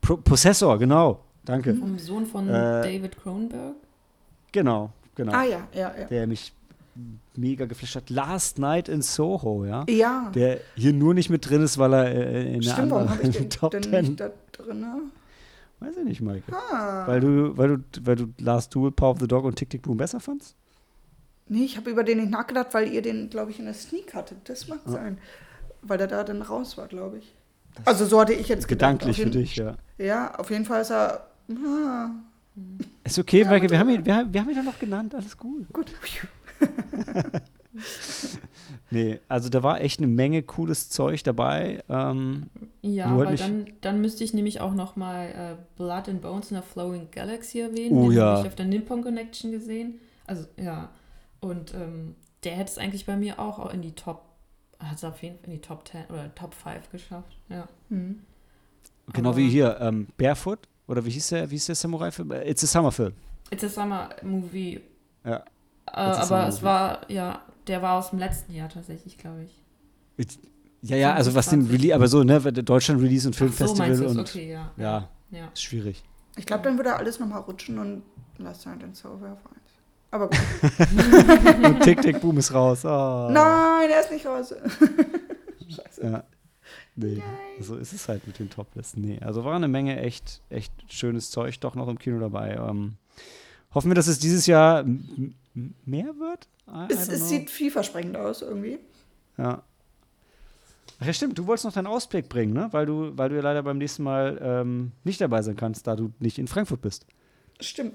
Pro Possessor, genau. Danke. Vom Sohn von äh, David Cronenberg? Genau, genau. Ah ja, ja, ja. Der mich mega geflasht hat. Last Night in Soho, ja? Ja. Der hier nur nicht mit drin ist, weil er äh, in Stimmt, der anderen ich den, [laughs] Top denn 10. nicht da drin? Weiß ich nicht, Maike. Ah. Weil du, weil du, weil du Last Duel, Power of the Dog und Tick Tick Boom besser fandst? Nee, ich habe über den nicht nachgedacht, weil ihr den, glaube ich, in der Sneak hattet. Das mag ja. sein. Weil der da dann raus war, glaube ich. Das also so hatte ich jetzt gedacht. Gedanklich für dich, ja. Ja, auf jeden Fall ist er. Ah. Ist okay, ja, Maike, wir haben, ihn, wir, haben, wir haben ihn doch noch genannt, alles gut. Gut. [laughs] nee, also da war echt eine Menge cooles Zeug dabei. Ähm, ja, weil dann, dann müsste ich nämlich auch noch mal äh, Blood and Bones in a Flowing Galaxy erwähnen. Oh, den ja. habe ich auf der Nippon Connection gesehen. Also, ja. Und ähm, der hätte es eigentlich bei mir auch in die Top, hat es auf jeden Fall in die Top 10 oder Top 5 geschafft. Ja. Mhm. Genau Aber, wie hier, ähm, Barefoot, oder wie hieß der, wie hieß der Samurai-Film? It's a Summer Film. It's a Summer Movie. Ja. Äh, aber es war, ja, der war aus dem letzten Jahr tatsächlich, glaube ich. Ja, ja, also was den Release, aber so, ne, Deutschland Release und Filmfestival so, und okay, ja. ja, ja. ist schwierig. Ich glaube, dann würde alles nochmal rutschen und Last Night in Soho wäre auf eins. Aber gut. [laughs] und Tick Tick Boom ist raus. Oh. Nein, er ist nicht raus. [laughs] Scheiße. Ja. Nee, so ist es halt mit den Toplisten. Nee, also war eine Menge echt, echt schönes Zeug doch noch im Kino dabei. Ähm, hoffen wir, dass es dieses Jahr mehr wird? Es, es sieht vielversprechend aus irgendwie. Ja. Ach ja, stimmt, du wolltest noch deinen Ausblick bringen, ne? Weil du, weil du ja leider beim nächsten Mal ähm, nicht dabei sein kannst, da du nicht in Frankfurt bist. Stimmt.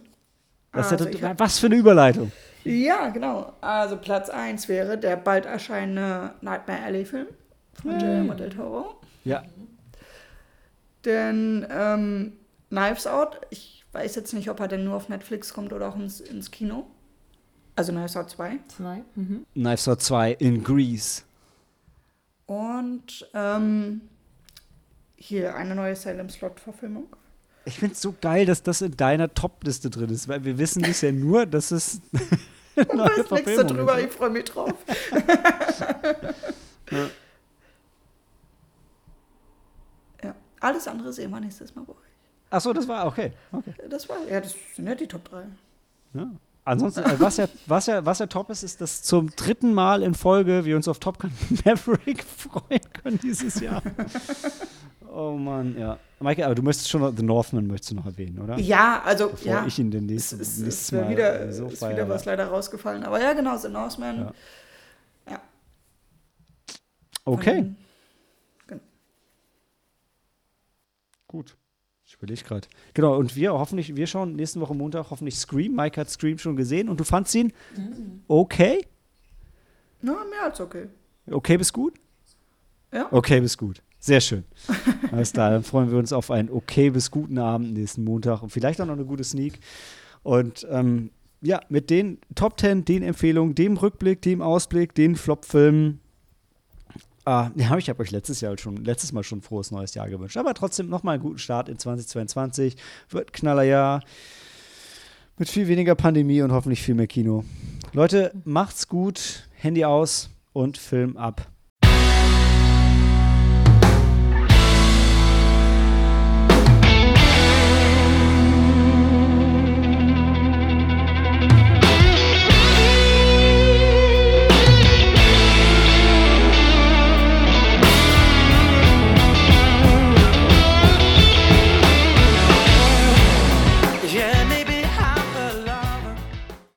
Also ja, was für eine Überleitung. Ja, genau. Also Platz 1 wäre der bald erscheinende Nightmare Alley-Film von hey. Guillermo del Toro. Ja. Denn ähm, Knives Out, ich weiß jetzt nicht, ob er denn nur auf Netflix kommt oder auch ins, ins Kino. Also Knives Out 2. 2. Mhm. Knives Out 2 in Greece. Und ähm, hier eine neue Salem Slot-Verfilmung. Ich finde es so geil, dass das in deiner Top-Liste drin ist, weil wir wissen bisher nur, dass es. [laughs] Ich weiß nichts darüber, ich freue mich drauf. ja. [laughs] ja. Alles andere sehen wir nächstes Mal bei euch. Achso, das war okay. okay. Das war, ja, das sind ja die Top 3. Ja. Ansonsten, äh, was, ja, was, ja, was ja top ist, ist, dass zum dritten Mal in Folge wir uns auf Top Gun [laughs] Maverick freuen können dieses Jahr. [laughs] oh Mann, ja. Maike, aber du möchtest schon The Northman möchtest du noch erwähnen, oder? Ja, also Bevor ja. ich ihn den nächsten, es, nächstes Mal wieder, so ist wieder was leider rausgefallen. Aber ja, genau, The Northman. Ja. ja. Okay. Von, genau. Gut. Ich überlege gerade. Genau, und wir hoffentlich, wir schauen nächste Woche Montag hoffentlich Scream. Mike hat Scream schon gesehen und du fandst ihn mhm. okay? Na, mehr als okay. Okay bis gut? Ja. Okay bis gut. Sehr schön. Alles klar, dann freuen wir uns auf einen okay bis guten Abend nächsten Montag und vielleicht auch noch eine gute Sneak. Und ähm, ja, mit den Top 10, den Empfehlungen, dem Rückblick, dem Ausblick, den Flop-Filmen Ah, [laughs] ja, ich habe euch letztes Jahr schon, letztes Mal schon frohes neues Jahr gewünscht. Aber trotzdem nochmal einen guten Start in 2022. Wird Knallerjahr. Mit viel weniger Pandemie und hoffentlich viel mehr Kino. Leute, macht's gut. Handy aus und Film ab.